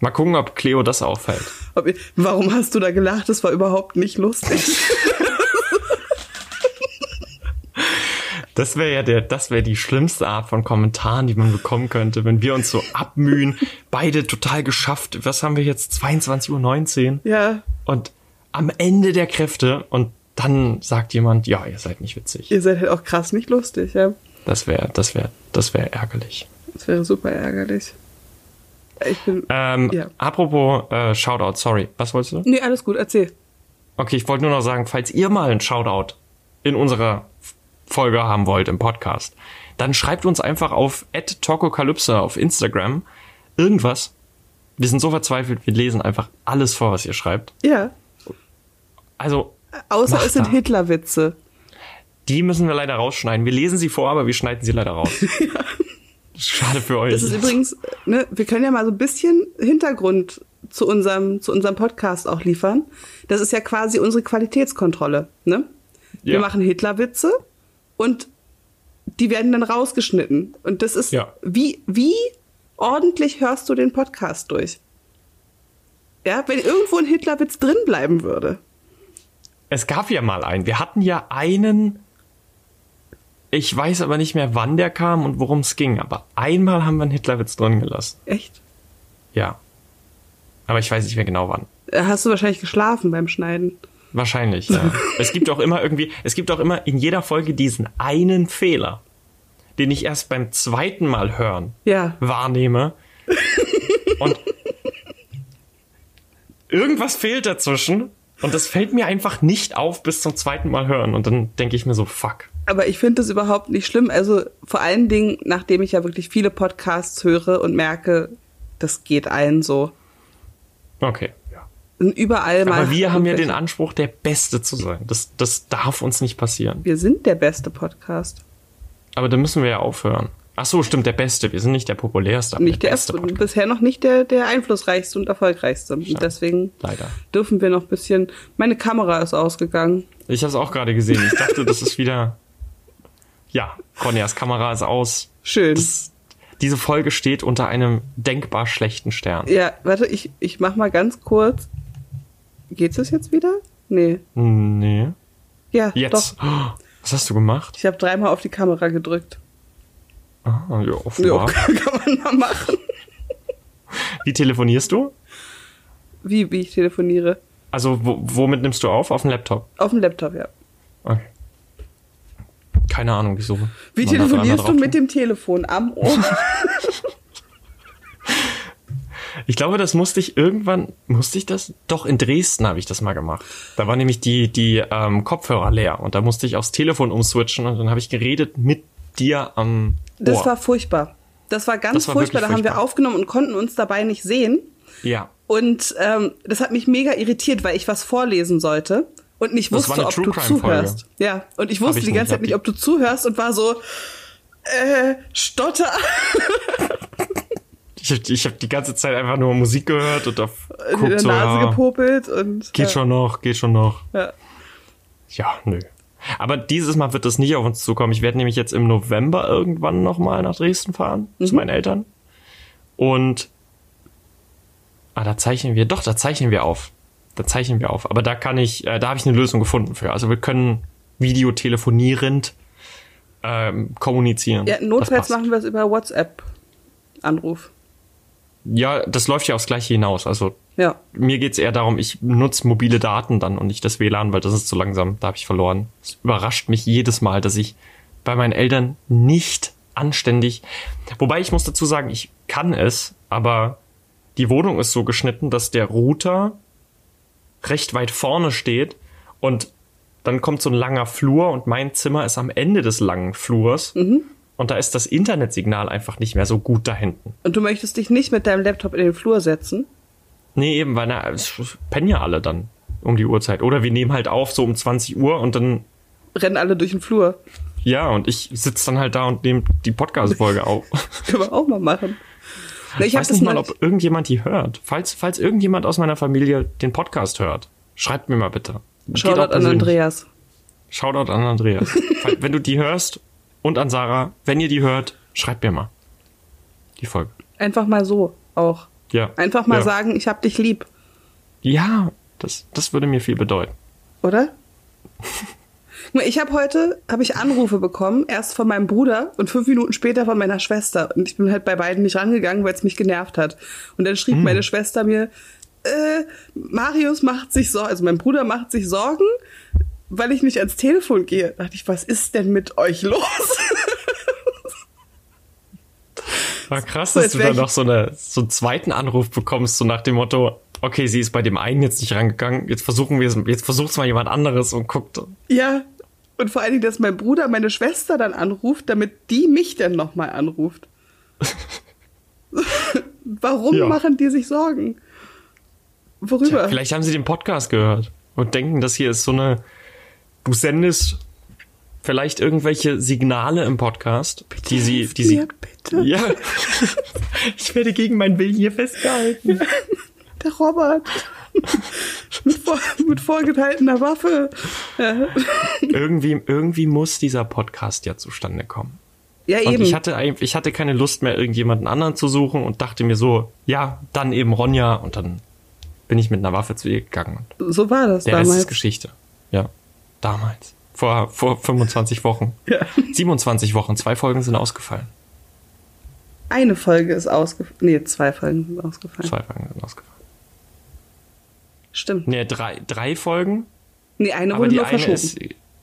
Mal gucken, ob Cleo das auffällt. Warum hast du da gelacht? Das war überhaupt nicht lustig. (laughs) Das wäre ja der, das wäre die schlimmste Art von Kommentaren, die man bekommen könnte, wenn wir uns so abmühen. (laughs) Beide total geschafft. Was haben wir jetzt? 22.19 Uhr. ja, Und am Ende der Kräfte und dann sagt jemand, ja, ihr seid nicht witzig. ihr seid halt auch krass nicht lustig, ja. Das wäre, das wäre, das wäre ärgerlich. Das wäre super ärgerlich. Ich bin. Ähm, Ja. Apropos äh, Shoutout, sorry. Was wolltest du? Nee, alles gut, erzähl. Okay, ich wollte nur noch sagen, falls ihr mal einen Shoutout in unserer Folge haben wollt im Podcast, dann schreibt uns einfach auf @tokokalypse auf Instagram irgendwas. Wir sind so verzweifelt, wir lesen einfach alles vor, was ihr schreibt. Ja. Also, Außer es sind er. Hitlerwitze. die müssen wir leider rausschneiden. Wir lesen sie vor, aber wir schneiden sie leider raus. (laughs) Schade für euch. Das ist übrigens, ne, wir können ja mal so ein bisschen Hintergrund zu unserem, zu unserem Podcast auch liefern. Das ist ja quasi unsere Qualitätskontrolle, ne? Wir Ja. machen Hitlerwitze und die werden dann rausgeschnitten. Und das ist, Ja. wie, wie ordentlich hörst du den Podcast durch? Ja, wenn irgendwo ein Hitlerwitz drin bleiben würde. Es gab ja mal einen. Wir hatten ja einen. Ich weiß aber nicht mehr, wann der kam und worum es ging. Aber einmal haben wir einen Hitlerwitz drin gelassen. Echt? Ja. Aber ich weiß nicht mehr genau wann. Hast du wahrscheinlich geschlafen beim Schneiden? Wahrscheinlich, ja. (laughs) es gibt auch immer irgendwie, es gibt auch immer in jeder Folge diesen einen Fehler, den ich erst beim zweiten Mal hören Ja. wahrnehme. Und irgendwas fehlt dazwischen. Und das fällt mir einfach nicht auf bis zum zweiten Mal hören. Und dann denke ich mir so, fuck. Aber ich finde das überhaupt nicht schlimm. Also vor allen Dingen, nachdem ich ja wirklich viele Podcasts höre und merke, das geht allen so. Okay. Überall mal. Aber wir haben ja den Anspruch, der Beste zu sein. Das, das darf uns nicht passieren. Wir sind der beste Podcast. Aber da müssen wir ja aufhören. Ach so, stimmt, der Beste. Wir sind nicht der populärste, aber Nicht der, beste Podcast. bisher noch nicht der, der einflussreichste und erfolgreichste. Und deswegen Leider. dürfen wir noch ein bisschen. Meine Kamera ist ausgegangen. Ich habe es auch gerade gesehen. Ich dachte, das ist wieder. Ja, Corneas Kamera ist aus. Schön. Das, diese Folge steht unter einem denkbar schlechten Stern. ja, warte, ich, ich mach mal ganz kurz. Geht's es jetzt wieder? Nee. Nee. Ja, Jetzt. doch. (gasps) Was hast du gemacht? Ich habe dreimal auf die Kamera gedrückt. Ah, ja, Ja, offenbar. (laughs) kann man mal machen. Wie telefonierst du? Wie, wie ich telefoniere. Also, wo, womit nimmst du auf? Auf dem Laptop? Auf dem Laptop, ja. Okay. Keine Ahnung, wieso. Wie man telefonierst du mit dem Telefon am Ohr? (laughs) Ich glaube, das musste ich irgendwann, musste ich das? Doch, in Dresden habe ich das mal gemacht. Da war nämlich die, die ähm, Kopfhörer leer und da musste ich aufs Telefon umswitchen und dann habe ich geredet mit dir am Ohr. Das war furchtbar. Das war ganz Das war furchtbar. Da haben wir furchtbar. aufgenommen und konnten uns dabei nicht sehen. ja. Und ähm, das hat mich mega irritiert, weil ich was vorlesen sollte und nicht Das war wusste, ob True du Crime Folge. zuhörst. Ja, und ich wusste ich die nicht, ganze Zeit hab nicht, ob du zuhörst und war so, äh, stotter. (laughs) (laughs) Ich habe ich hab die ganze Zeit einfach nur Musik gehört und auf in der so, Nase ja, gepopelt und geht ja, schon noch, geht schon noch. Ja. Ja, nö. Aber dieses Mal wird das nicht auf uns zukommen. Ich werde nämlich jetzt im November irgendwann nochmal nach Dresden fahren Mhm. zu meinen Eltern. Und ah, da zeichnen wir, doch, da zeichnen wir auf. Da zeichnen wir auf. Aber da kann ich, äh, da habe ich eine Lösung gefunden für. Also wir können videotelefonierend ähm, kommunizieren. ja, notfalls machen wir es über WhatsApp-Anruf. Ja, das läuft ja aufs Gleiche hinaus. Also Ja. mir geht's eher darum, ich nutze mobile Daten dann und nicht das WLAN, weil das ist zu langsam. Da habe ich verloren. Es überrascht mich jedes Mal, dass ich bei meinen Eltern nicht anständig. Wobei ich muss dazu sagen, ich kann es, aber die Wohnung ist so geschnitten, dass der Router recht weit vorne steht und dann kommt so ein langer Flur und mein Zimmer ist am Ende des langen Flurs. Und da ist das Internetsignal einfach nicht mehr so gut da hinten. Und du möchtest dich nicht mit deinem Laptop in den Flur setzen? Nee, eben, weil na, es pennen ja alle dann um die Uhrzeit. Oder wir nehmen halt auf so um 20 Uhr und dann, Rennen alle durch den Flur. ja, und ich sitze dann halt da und nehme die Podcast-Folge auf. (laughs) Können wir auch mal machen. Na, Ich weiß nicht mal, ob irgendjemand die hört. Falls, falls irgendjemand aus meiner Familie den Podcast hört, schreibt mir mal bitte. Shoutout an. Andreas. Shoutout an Andreas. (laughs) Wenn du die hörst und an Sarah, wenn ihr die hört, schreibt mir mal. Die Folge. Einfach mal so auch. Ja. Einfach mal ja. sagen, ich hab dich lieb, Ja, das, das würde mir viel bedeuten. oder? (laughs) Ich habe heute hab ich Anrufe bekommen, erst von meinem Bruder und fünf Minuten später von meiner Schwester. Und ich bin halt bei beiden nicht rangegangen, weil es mich genervt hat. Und dann schrieb meine Schwester mir, äh, Marius macht sich Sorgen, also mein Bruder macht sich Sorgen, weil ich nicht ans Telefon gehe. Da dachte ich, was ist denn mit euch los? War krass, So, dass jetzt du dann noch so, eine, so einen zweiten Anruf bekommst, so nach dem Motto, okay, sie ist bei dem einen jetzt nicht rangegangen, jetzt versuchen wir es, jetzt versucht es mal jemand anderes und guckt. Ja. Und vor allen Dingen, dass mein Bruder meine Schwester dann anruft, damit die mich dann nochmal anruft. (laughs) Warum Ja. machen die sich Sorgen? Worüber? Tja, vielleicht haben sie den Podcast gehört und denken, das hier ist so eine, du sendest vielleicht irgendwelche Signale im Podcast, die sie, die sie, Mir, bitte. ja, (laughs) ich werde gegen meinen Willen hier festgehalten. Der Robert. mit, vor, mit vorgehaltener Waffe. Irgendwie, irgendwie muss dieser Podcast ja zustande kommen. ja Und eben. ich hatte, ich hatte keine Lust mehr, irgendjemanden anderen zu suchen und dachte mir so, ja, dann eben Ronja und dann bin ich mit einer Waffe zu ihr gegangen. so war das Der damals. ist Geschichte. Ja, damals. Vor, vor 25 Wochen. (laughs) Ja. 27 Wochen, zwei Folgen sind ausgefallen. Eine Folge ist ausgefallen. Nee, zwei Folgen sind ausgefallen. Zwei Folgen sind ausgefallen. Stimmt. Nee, drei, drei Folgen, Nee, eine wurde nur eine verschoben. ist,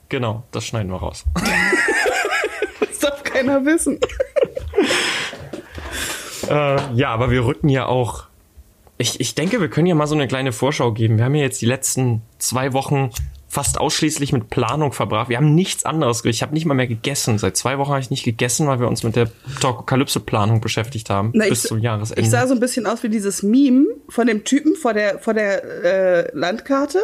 genau, das schneiden wir raus. (laughs) Das darf keiner wissen. (laughs) Äh, ja, aber wir rücken ja auch. Ich, ich denke, wir können ja mal so eine kleine Vorschau geben. Wir haben ja jetzt die letzten zwei Wochen fast ausschließlich mit Planung verbracht. Wir haben nichts anderes. Ich habe nicht mal mehr gegessen. Seit zwei Wochen habe ich nicht gegessen, weil wir uns mit der Torkokalypse-Planung beschäftigt haben. Na, bis ich, zum Jahresende. ich sah so ein bisschen aus wie dieses Meme von dem Typen vor der, vor der äh, Landkarte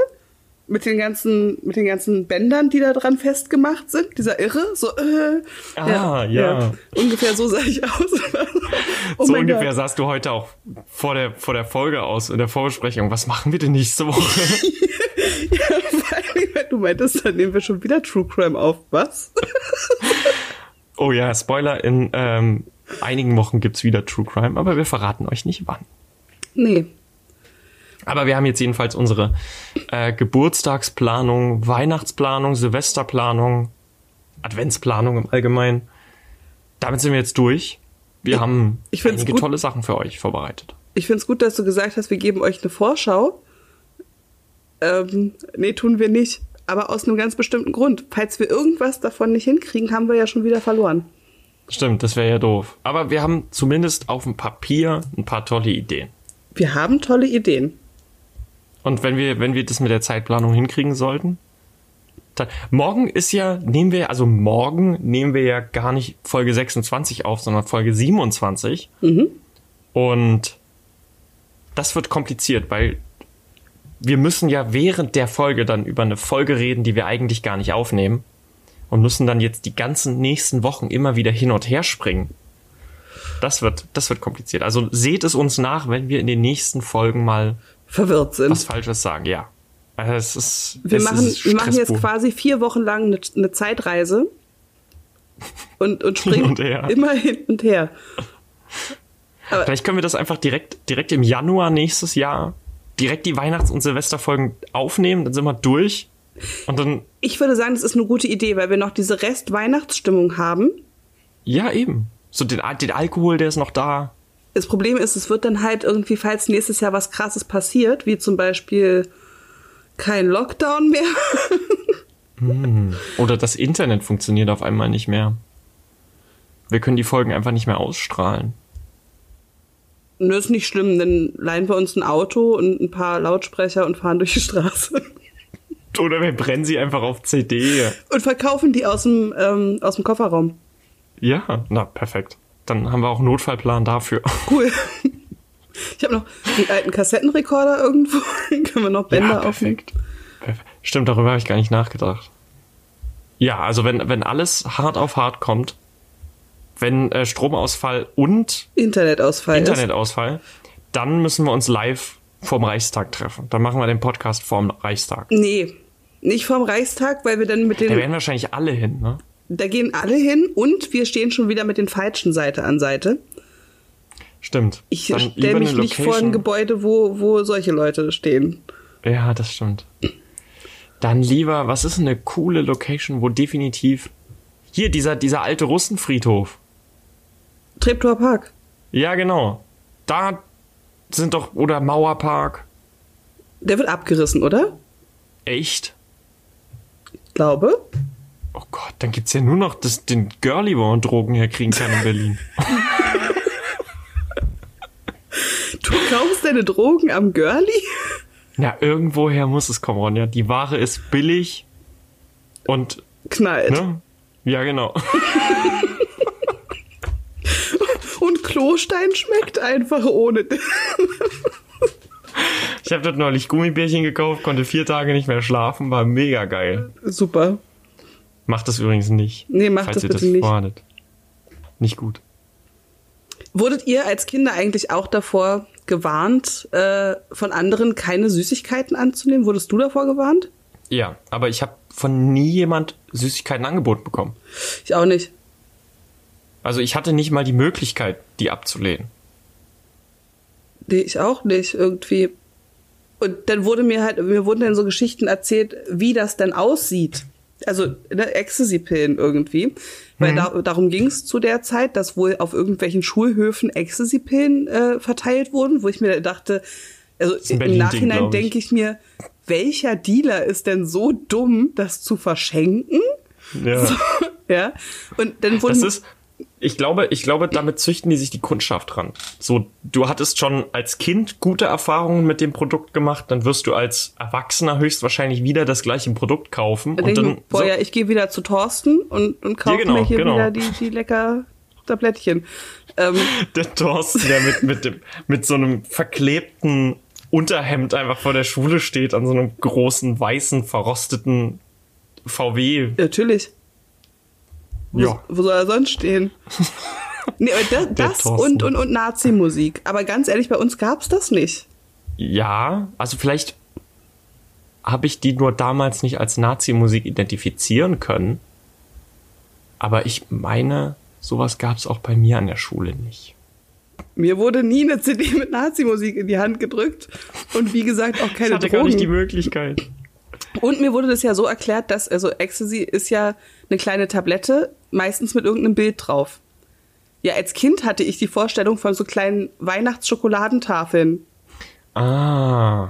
mit den ganzen, mit den ganzen Bändern, die da dran festgemacht sind. Dieser Irre, so, äh, Ah, ja. Ungefähr so sah ich aus. (laughs) oh so ungefähr Gott. sahst du heute auch vor der, vor der Folge aus, in der Vorbesprechung. Was machen wir denn nächste Woche? (laughs) Vor allem, wenn du meintest, dann nehmen wir schon wieder True Crime auf. Was? oh ja, Spoiler, in ähm, einigen Wochen gibt's wieder True Crime, aber wir verraten euch nicht wann. nee. Aber wir haben jetzt jedenfalls unsere äh, Geburtstagsplanung, Weihnachtsplanung, Silvesterplanung, Adventsplanung im Allgemeinen. Damit sind wir jetzt durch. Wir Ich- haben ich einige gut. tolle Sachen für euch vorbereitet. Ich find's gut, dass du gesagt hast, wir geben euch eine Vorschau. Ähm, nee, tun wir nicht. Aber aus einem ganz bestimmten Grund. Falls wir irgendwas davon nicht hinkriegen, haben wir ja schon wieder verloren. Stimmt, das wäre ja doof. Aber wir haben zumindest auf dem Papier ein paar tolle Ideen. Wir haben tolle Ideen. Und wenn wir, wenn wir das mit der Zeitplanung hinkriegen sollten, dann, morgen ist ja, nehmen wir, also morgen nehmen wir ja gar nicht Folge 26 auf, sondern Folge 27. Und das wird kompliziert, weil wir müssen ja während der Folge dann über eine Folge reden, die wir eigentlich gar nicht aufnehmen. Und müssen dann jetzt die ganzen nächsten Wochen immer wieder hin und her springen. Das wird, das wird kompliziert. Also seht es uns nach, wenn wir in den nächsten Folgen mal Verwirrt sind. was Falsches sagen, ja. Also es ist, wir, es machen, ist wir machen jetzt quasi vier Wochen lang eine, eine Zeitreise und, und (laughs) springen und her. immer hin und her. Vielleicht können wir das einfach direkt, direkt im Januar nächstes Jahr direkt die Weihnachts- und Silvesterfolgen aufnehmen, dann sind wir durch. Und dann, Ich würde sagen, das ist eine gute Idee, weil wir noch diese Rest-Weihnachtsstimmung haben. ja, eben. So den, den Alkohol, der ist noch da. Das Problem ist, es wird dann halt irgendwie, falls nächstes Jahr was Krasses passiert, wie zum Beispiel kein Lockdown mehr. (laughs) Oder das Internet funktioniert auf einmal nicht mehr. Wir können die Folgen einfach nicht mehr ausstrahlen. Nö, ist nicht schlimm, dann leihen wir uns ein Auto und ein paar Lautsprecher und fahren durch die Straße. (laughs) Oder wir brennen sie einfach auf CD. Und verkaufen die aus dem, ähm, aus dem Kofferraum. Ja, na, perfekt. Dann haben wir auch einen Notfallplan dafür. Cool. (laughs) Ich habe noch einen alten Kassettenrekorder irgendwo. (laughs) Können wir noch Bänder aufnehmen. perfekt. perfekt. Stimmt, darüber habe ich gar nicht nachgedacht. Ja, also wenn, wenn alles hart auf hart kommt, wenn äh, Stromausfall und Internetausfall ist. Internetausfall, dann müssen wir uns live vorm Reichstag treffen. Dann machen wir den Podcast vorm Reichstag. Nee, nicht vom Reichstag, weil wir dann mit Da den, werden wahrscheinlich alle hin, ne? da gehen alle hin und wir stehen schon wieder mit den falschen Seite an Seite. Stimmt. Ich stelle mich nicht vor ein Gebäude, wo, wo solche Leute stehen. Ja, das stimmt. Dann lieber, was ist eine coole Location, wo definitiv hier dieser dieser alte Russenfriedhof. Treptower Park. Ja, genau. Da sind doch oder Mauerpark. Der wird abgerissen, oder? Echt? Glaube. Oh Gott, dann gibt's ja nur noch das, den Girlie, wo man Drogen herkriegen kann in Berlin. (laughs) Du kaufst deine Drogen am Girlie? Ja, irgendwoher muss es kommen, Ronja. Die Ware ist billig und Knallt. ne? Ja, genau. (laughs) Klostein schmeckt einfach ohne. Ich habe dort neulich Gummibärchen gekauft, konnte vier Tage nicht mehr schlafen, war mega geil. Super. Macht das übrigens nicht. Nee, macht falls das ihr bitte das nicht. vorhattet. Nicht gut. Wurdet ihr als Kinder eigentlich auch davor gewarnt, äh, von anderen keine Süßigkeiten anzunehmen? Wurdest du davor gewarnt? Ja, aber ich habe von nie jemand Süßigkeiten angeboten bekommen. Ich auch nicht. Also ich hatte nicht mal die Möglichkeit, die abzulehnen. Nee, ich auch nicht irgendwie. Und dann wurde mir halt, mir wurden dann so Geschichten erzählt, wie das denn aussieht. Also ne, Ecstasy-Pillen irgendwie. Weil da, darum ging es zu der Zeit, dass wohl auf irgendwelchen Schulhöfen Ecstasy-Pillen äh, verteilt wurden, wo ich mir dachte, also im Nachhinein denke ich mir, welcher Dealer ist denn so dumm, das zu verschenken? Ja. (laughs) Ja. Und dann wurden Das ist, ich glaube, ich glaube, damit züchten die sich die Kundschaft dran. So, du hattest schon als Kind gute Erfahrungen mit dem Produkt gemacht, dann wirst du als Erwachsener höchstwahrscheinlich wieder das gleiche Produkt kaufen und dann boah, so, ja, ich gehe wieder zu Thorsten und, und kaufe Ja, genau, mir hier genau. wieder die, die lecker Tablettchen. Ähm, (laughs) der Thorsten, der mit, mit, dem, mit so einem verklebten Unterhemd einfach vor der Schule steht, an so einem großen, weißen, verrosteten VW. natürlich. Wo, Ja. wo soll er sonst stehen? (laughs) nee, das, das und, und, und Nazi-Musik. Aber ganz ehrlich, bei uns gab's das nicht. Ja, also vielleicht habe ich die nur damals nicht als Nazi-Musik identifizieren können. Aber ich meine, sowas gab es auch bei mir an der Schule nicht. Mir wurde nie eine CD mit Nazi-Musik in die Hand gedrückt. Und wie gesagt, auch keine Ich hatte gar nicht die Drogen. Möglichkeit. Und mir wurde das ja so erklärt, dass, also Ecstasy ist ja eine kleine Tablette, meistens mit irgendeinem Bild drauf. Ja, als Kind hatte ich die Vorstellung von so kleinen Weihnachtsschokoladen Ah.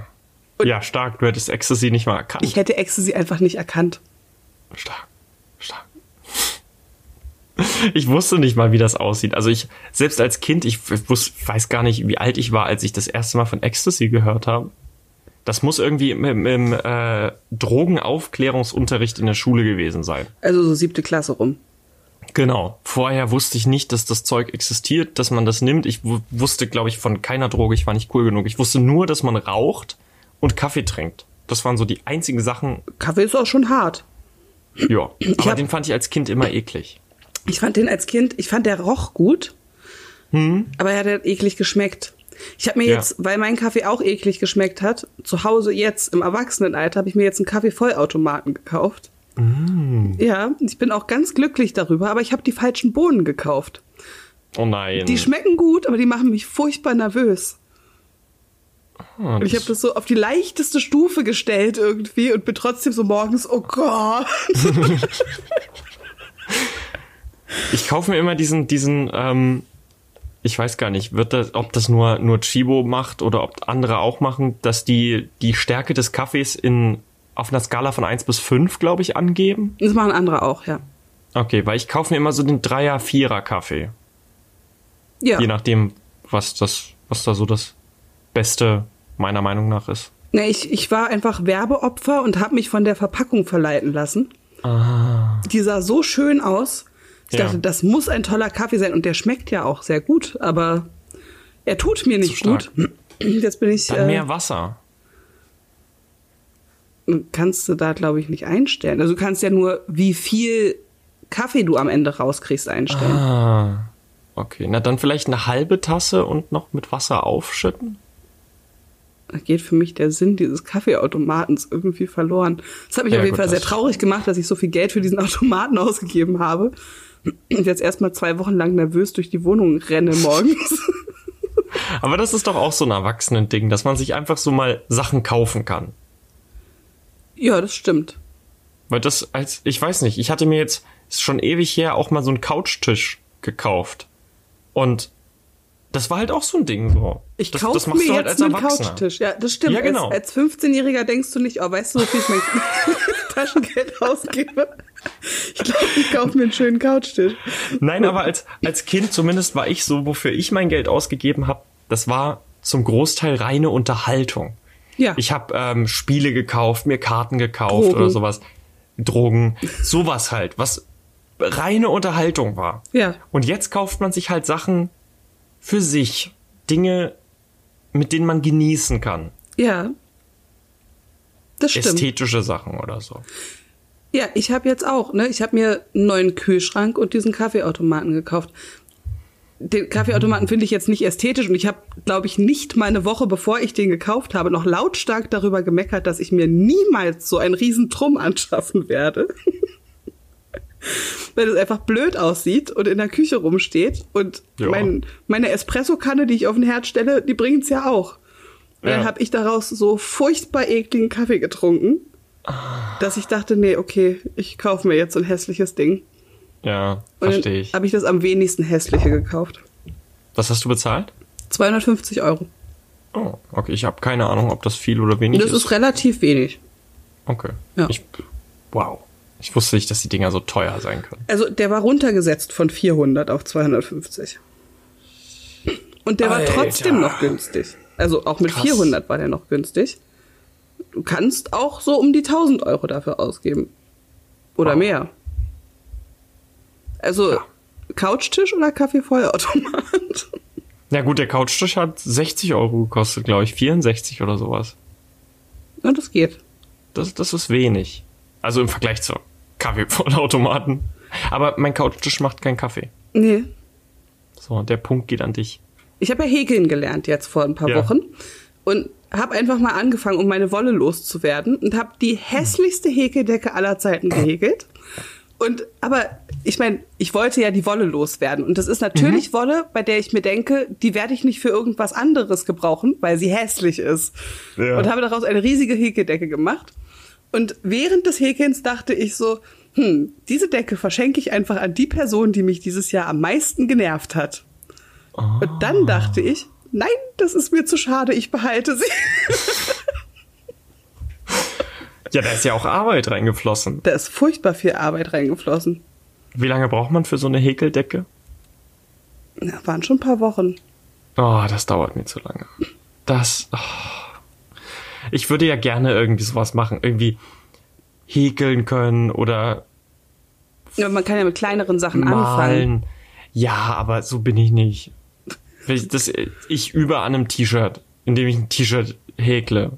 Ja, stark. Du hättest Ecstasy nicht mal erkannt. Ich hätte Ecstasy einfach nicht erkannt. Stark. Stark. Ich wusste nicht mal, wie das aussieht. Also ich, selbst als Kind, ich wus, weiß gar nicht, wie alt ich war, als ich das erste Mal von Ecstasy gehört habe. Das muss irgendwie im, im, im äh, Drogenaufklärungsunterricht in der Schule gewesen sein. Also so siebte Klasse rum. Genau. Vorher wusste ich nicht, dass das Zeug existiert, dass man das nimmt. Ich wu- wusste, glaube ich, von keiner Droge. Ich war nicht cool genug. Ich wusste nur, dass man raucht und Kaffee trinkt. Das waren so die einzigen Sachen. Kaffee ist auch schon hart. Ja. (clears throat) Aber hab- den fand ich als Kind immer eklig. Ich fand den als Kind, ich fand der roch gut, aber er hat halt eklig geschmeckt. Ich habe mir Ja. jetzt, weil mein Kaffee auch eklig geschmeckt hat, zu Hause jetzt im Erwachsenenalter habe ich mir jetzt einen Kaffeevollautomaten gekauft. Ja, ich bin auch ganz glücklich darüber, aber ich habe die falschen Bohnen gekauft. Oh nein. Die schmecken gut, aber die machen mich furchtbar nervös. Ah, Und ich habe das so auf die leichteste Stufe gestellt irgendwie und bin trotzdem so morgens, oh Gott. (laughs) Ich kaufe mir immer diesen, diesen, ähm, ich weiß gar nicht, wird das, ob das nur, nur Chibo macht oder ob andere auch machen, dass die, die Stärke des Kaffees in, auf einer Skala von 1 bis 5, glaube ich, angeben. Das machen andere auch, ja. Okay, weil ich kaufe mir immer so den Dreier, Vierer Kaffee. Ja. Je nachdem, was das, was da so das Beste meiner Meinung nach ist. Nee, ich, ich war einfach Werbeopfer und habe mich von der Verpackung verleiten lassen. Die sah so schön aus. Ich Ja. dachte, das muss ein toller Kaffee sein und der schmeckt ja auch sehr gut, aber er tut mir nicht gut. (clears throat) Jetzt bin ich. Dann Äh, mehr Wasser. Kannst du da, glaube ich, nicht einstellen. Also du kannst ja nur, wie viel Kaffee du am Ende rauskriegst, einstellen. Ah. Okay, na dann vielleicht eine halbe Tasse und noch mit Wasser aufschütten? Da geht für mich der Sinn dieses Kaffeeautomatens irgendwie verloren. Das hat mich Ja, auf jeden gut, Fall sehr traurig gemacht, dass ich so viel Geld für diesen (laughs) Automaten ausgegeben habe. Und jetzt erstmal zwei Wochen lang nervös durch die Wohnung renne morgens. (laughs) Aber das ist doch auch so ein Erwachsenen-Ding, dass man sich einfach so mal Sachen kaufen kann. Ja, das stimmt. Weil das als, ich weiß nicht, ich hatte mir jetzt, ist schon ewig her, auch mal so einen Couchtisch gekauft. Und das war halt auch so ein Ding so. Ich das, kaufe das mir halt jetzt als einen. Couchtisch. Ja, das stimmt. Ja, genau. Als, als 15-Jähriger denkst du nicht, oh, weißt du, wofür ich mein (laughs) Taschengeld ausgebe? Ich glaube, ich kaufe mir einen schönen Couchtisch. Nein, aber als, als Kind zumindest war ich so, wofür ich mein Geld ausgegeben habe, das war zum Großteil reine Unterhaltung. Ja. Ich habe ähm, Spiele gekauft, mir Karten gekauft Drogen. oder sowas. Drogen, (laughs) sowas halt, was reine Unterhaltung war. Ja. Und jetzt kauft man sich halt Sachen für sich. Dinge, mit denen man genießen kann. Ja. Das stimmt. Ästhetische Sachen oder so. Ja, ich habe jetzt auch, ne? Ich habe mir einen neuen Kühlschrank und diesen Kaffeeautomaten gekauft. Den Kaffeeautomaten finde ich jetzt nicht ästhetisch und ich habe, glaube ich, nicht mal eine Woche bevor ich den gekauft habe, noch lautstark darüber gemeckert, dass ich mir niemals so einen riesen Trumm anschaffen werde. (laughs) Weil es einfach blöd aussieht und in der Küche rumsteht. Und Ja. mein, meine Espressokanne, die ich auf den Herd stelle, die bringt's ja auch. Und dann Ja. habe ich daraus so furchtbar ekligen Kaffee getrunken, dass ich dachte, nee, okay, ich kaufe mir jetzt so ein hässliches Ding. Ja, verstehe ich. habe ich das am wenigsten hässliche gekauft. Was hast du bezahlt? 250 Euro. Oh, okay. Ich habe keine Ahnung, ob das viel oder wenig Das ist relativ wenig. Okay. Ja. Ich, wow. Ich wusste nicht, dass die Dinger so teuer sein können. Also der war runtergesetzt von 400 auf 250. Und der Alter. war trotzdem noch günstig. Also auch mit Krass. 400 war der noch günstig. Du kannst auch so um die 1000 Euro dafür ausgeben. Oder Wow. mehr. Also Ja. Couchtisch oder Kaffeevollautomat? (laughs) Na gut, der Couchtisch hat 60 Euro gekostet, glaube ich. 64 oder sowas. Ja, das geht. Das, das ist wenig. Also im Vergleich zur Kaffeevollautomaten. Aber mein Couchtisch macht keinen Kaffee. Nee. So, der Punkt geht an dich. Ich habe ja häkeln gelernt jetzt vor ein paar Ja. Wochen und habe einfach mal angefangen, um meine Wolle loszuwerden und habe die hässlichste Häkeldecke aller Zeiten gehäkelt. Und aber ich meine, ich wollte ja die Wolle loswerden und das ist natürlich Wolle, bei der ich mir denke, die werde ich nicht für irgendwas anderes gebrauchen, weil sie hässlich ist. Ja. Und habe daraus eine riesige Häkeldecke gemacht. Und während des Häkelns dachte ich so, hm, diese Decke verschenke ich einfach an die Person, die mich dieses Jahr am meisten genervt hat. Und dann dachte ich, nein, das ist mir zu schade, ich behalte sie. (laughs) Ja, da ist ja auch Arbeit reingeflossen. Da ist furchtbar viel Arbeit reingeflossen. Wie lange braucht man für so eine Häkeldecke? Ja, waren schon ein paar Wochen. Oh, das dauert mir zu lange. Das. Oh. Ich würde ja gerne irgendwie sowas machen. Irgendwie häkeln können oder Ja, man kann ja mit kleineren Sachen anfangen. malen. Ja, aber so bin ich nicht. Ich, das, ich übe an einem T-Shirt, indem ich ein T-Shirt häkle.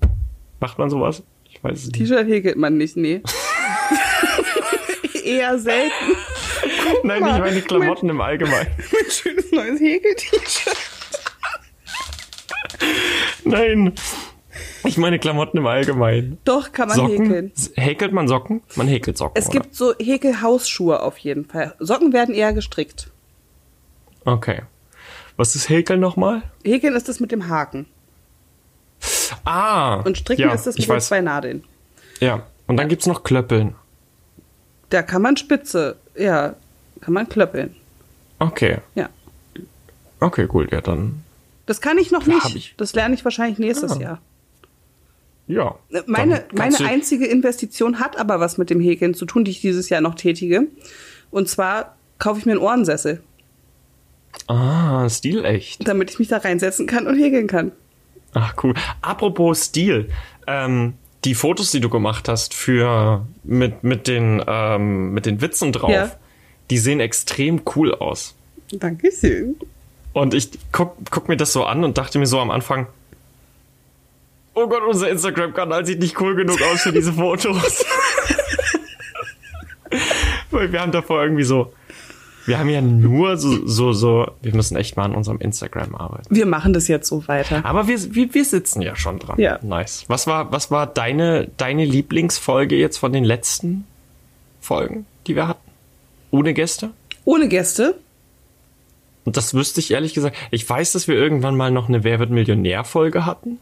Macht man sowas? Ich weiß es nicht. T-Shirt häkelt man nicht, nee. (laughs) Eher selten. Nein, mal, ich meine Klamotten im Allgemeinen. (laughs) Mein schönes neues Häkel-T-Shirt. Nein. Ich meine Klamotten im Allgemeinen. Doch, kann man Socken? häkeln. Häkelt man Socken? Man häkelt Socken. Es gibt so Häkelhausschuhe auf jeden Fall. Socken werden eher gestrickt. Oder? Okay. Was ist Häkeln nochmal? Häkeln ist das mit dem Haken. Ah. Und Stricken ja, ist das mit den zwei Nadeln. Ja. Und dann gibt's noch Klöppeln. Da kann man Spitze, ja, kann man klöppeln. Okay. Ja. Okay, cool. Ja, dann. Das kann ich noch Da nicht. ich- Das lerne ich wahrscheinlich nächstes Ah. Jahr. Ja. Meine, Dann meine du- einzige Investition hat aber was mit dem Häkeln zu tun, die ich dieses Jahr noch tätige. Und zwar kaufe ich mir einen Ohrensessel, Ah, stilecht. damit ich mich da reinsetzen kann und häkeln kann. Ach, cool. Apropos Stil. Ähm, die Fotos, die du gemacht hast für mit, mit, den, ähm, mit den Witzen drauf, Ja. die sehen extrem cool aus. Dankeschön. Und ich guck, guck mir das so an und dachte mir so am Anfang, oh Gott, unser Instagram-Kanal sieht nicht cool genug aus für diese (laughs) Fotos. (laughs) Weil wir haben davor irgendwie so, wir haben ja nur so, so, so, wir müssen echt mal an unserem Instagram arbeiten. Wir machen das jetzt so weiter. Aber wir, wir, wir sitzen ja schon dran. Ja. Nice. Was war, was war deine, deine Lieblingsfolge jetzt von den letzten Folgen, die wir hatten? Ohne Gäste? Ohne Gäste. Und das wüsste ich ehrlich gesagt. Ich weiß, dass wir irgendwann mal noch eine Wer wird Millionär-Folge hatten.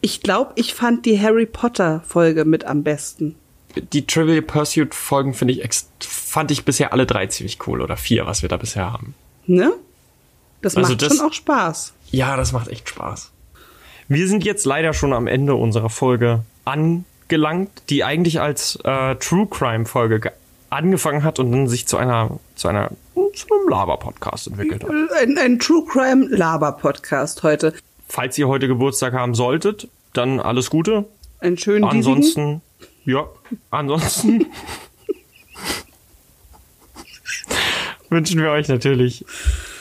Ich glaube, ich fand die Harry Potter Folge mit am besten. Die Trivial Pursuit Folgen finde ich ex fand ich bisher alle drei ziemlich cool oder vier, was wir da bisher haben. Ne? Das Also macht das- schon auch Spaß. Ja, das macht echt Spaß. Wir sind jetzt leider schon am Ende unserer Folge angelangt, die eigentlich als äh, True Crime Folge ge angefangen hat und dann sich zu einer, zu einer, zu einem Laber-Podcast entwickelt hat. Ein, ein True Crime Laber-Podcast heute. Falls ihr heute Geburtstag haben solltet, dann alles Gute. Einen schönen Ansonsten, ja, ansonsten (laughs) wünschen wir euch natürlich,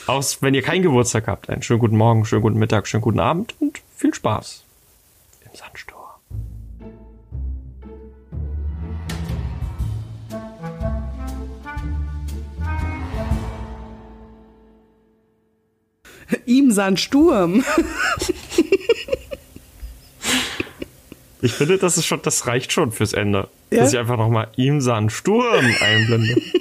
aus, wenn ihr keinen Geburtstag habt, einen schönen guten Morgen, schönen guten Mittag, schönen guten Abend und viel Spaß im Sandsturm. Ihm (laughs) sein Sturm. Ich finde, das ist schon, das reicht schon fürs Ende. Ja? Dass ich einfach nochmal ihm Sand Sturm einblende. (laughs)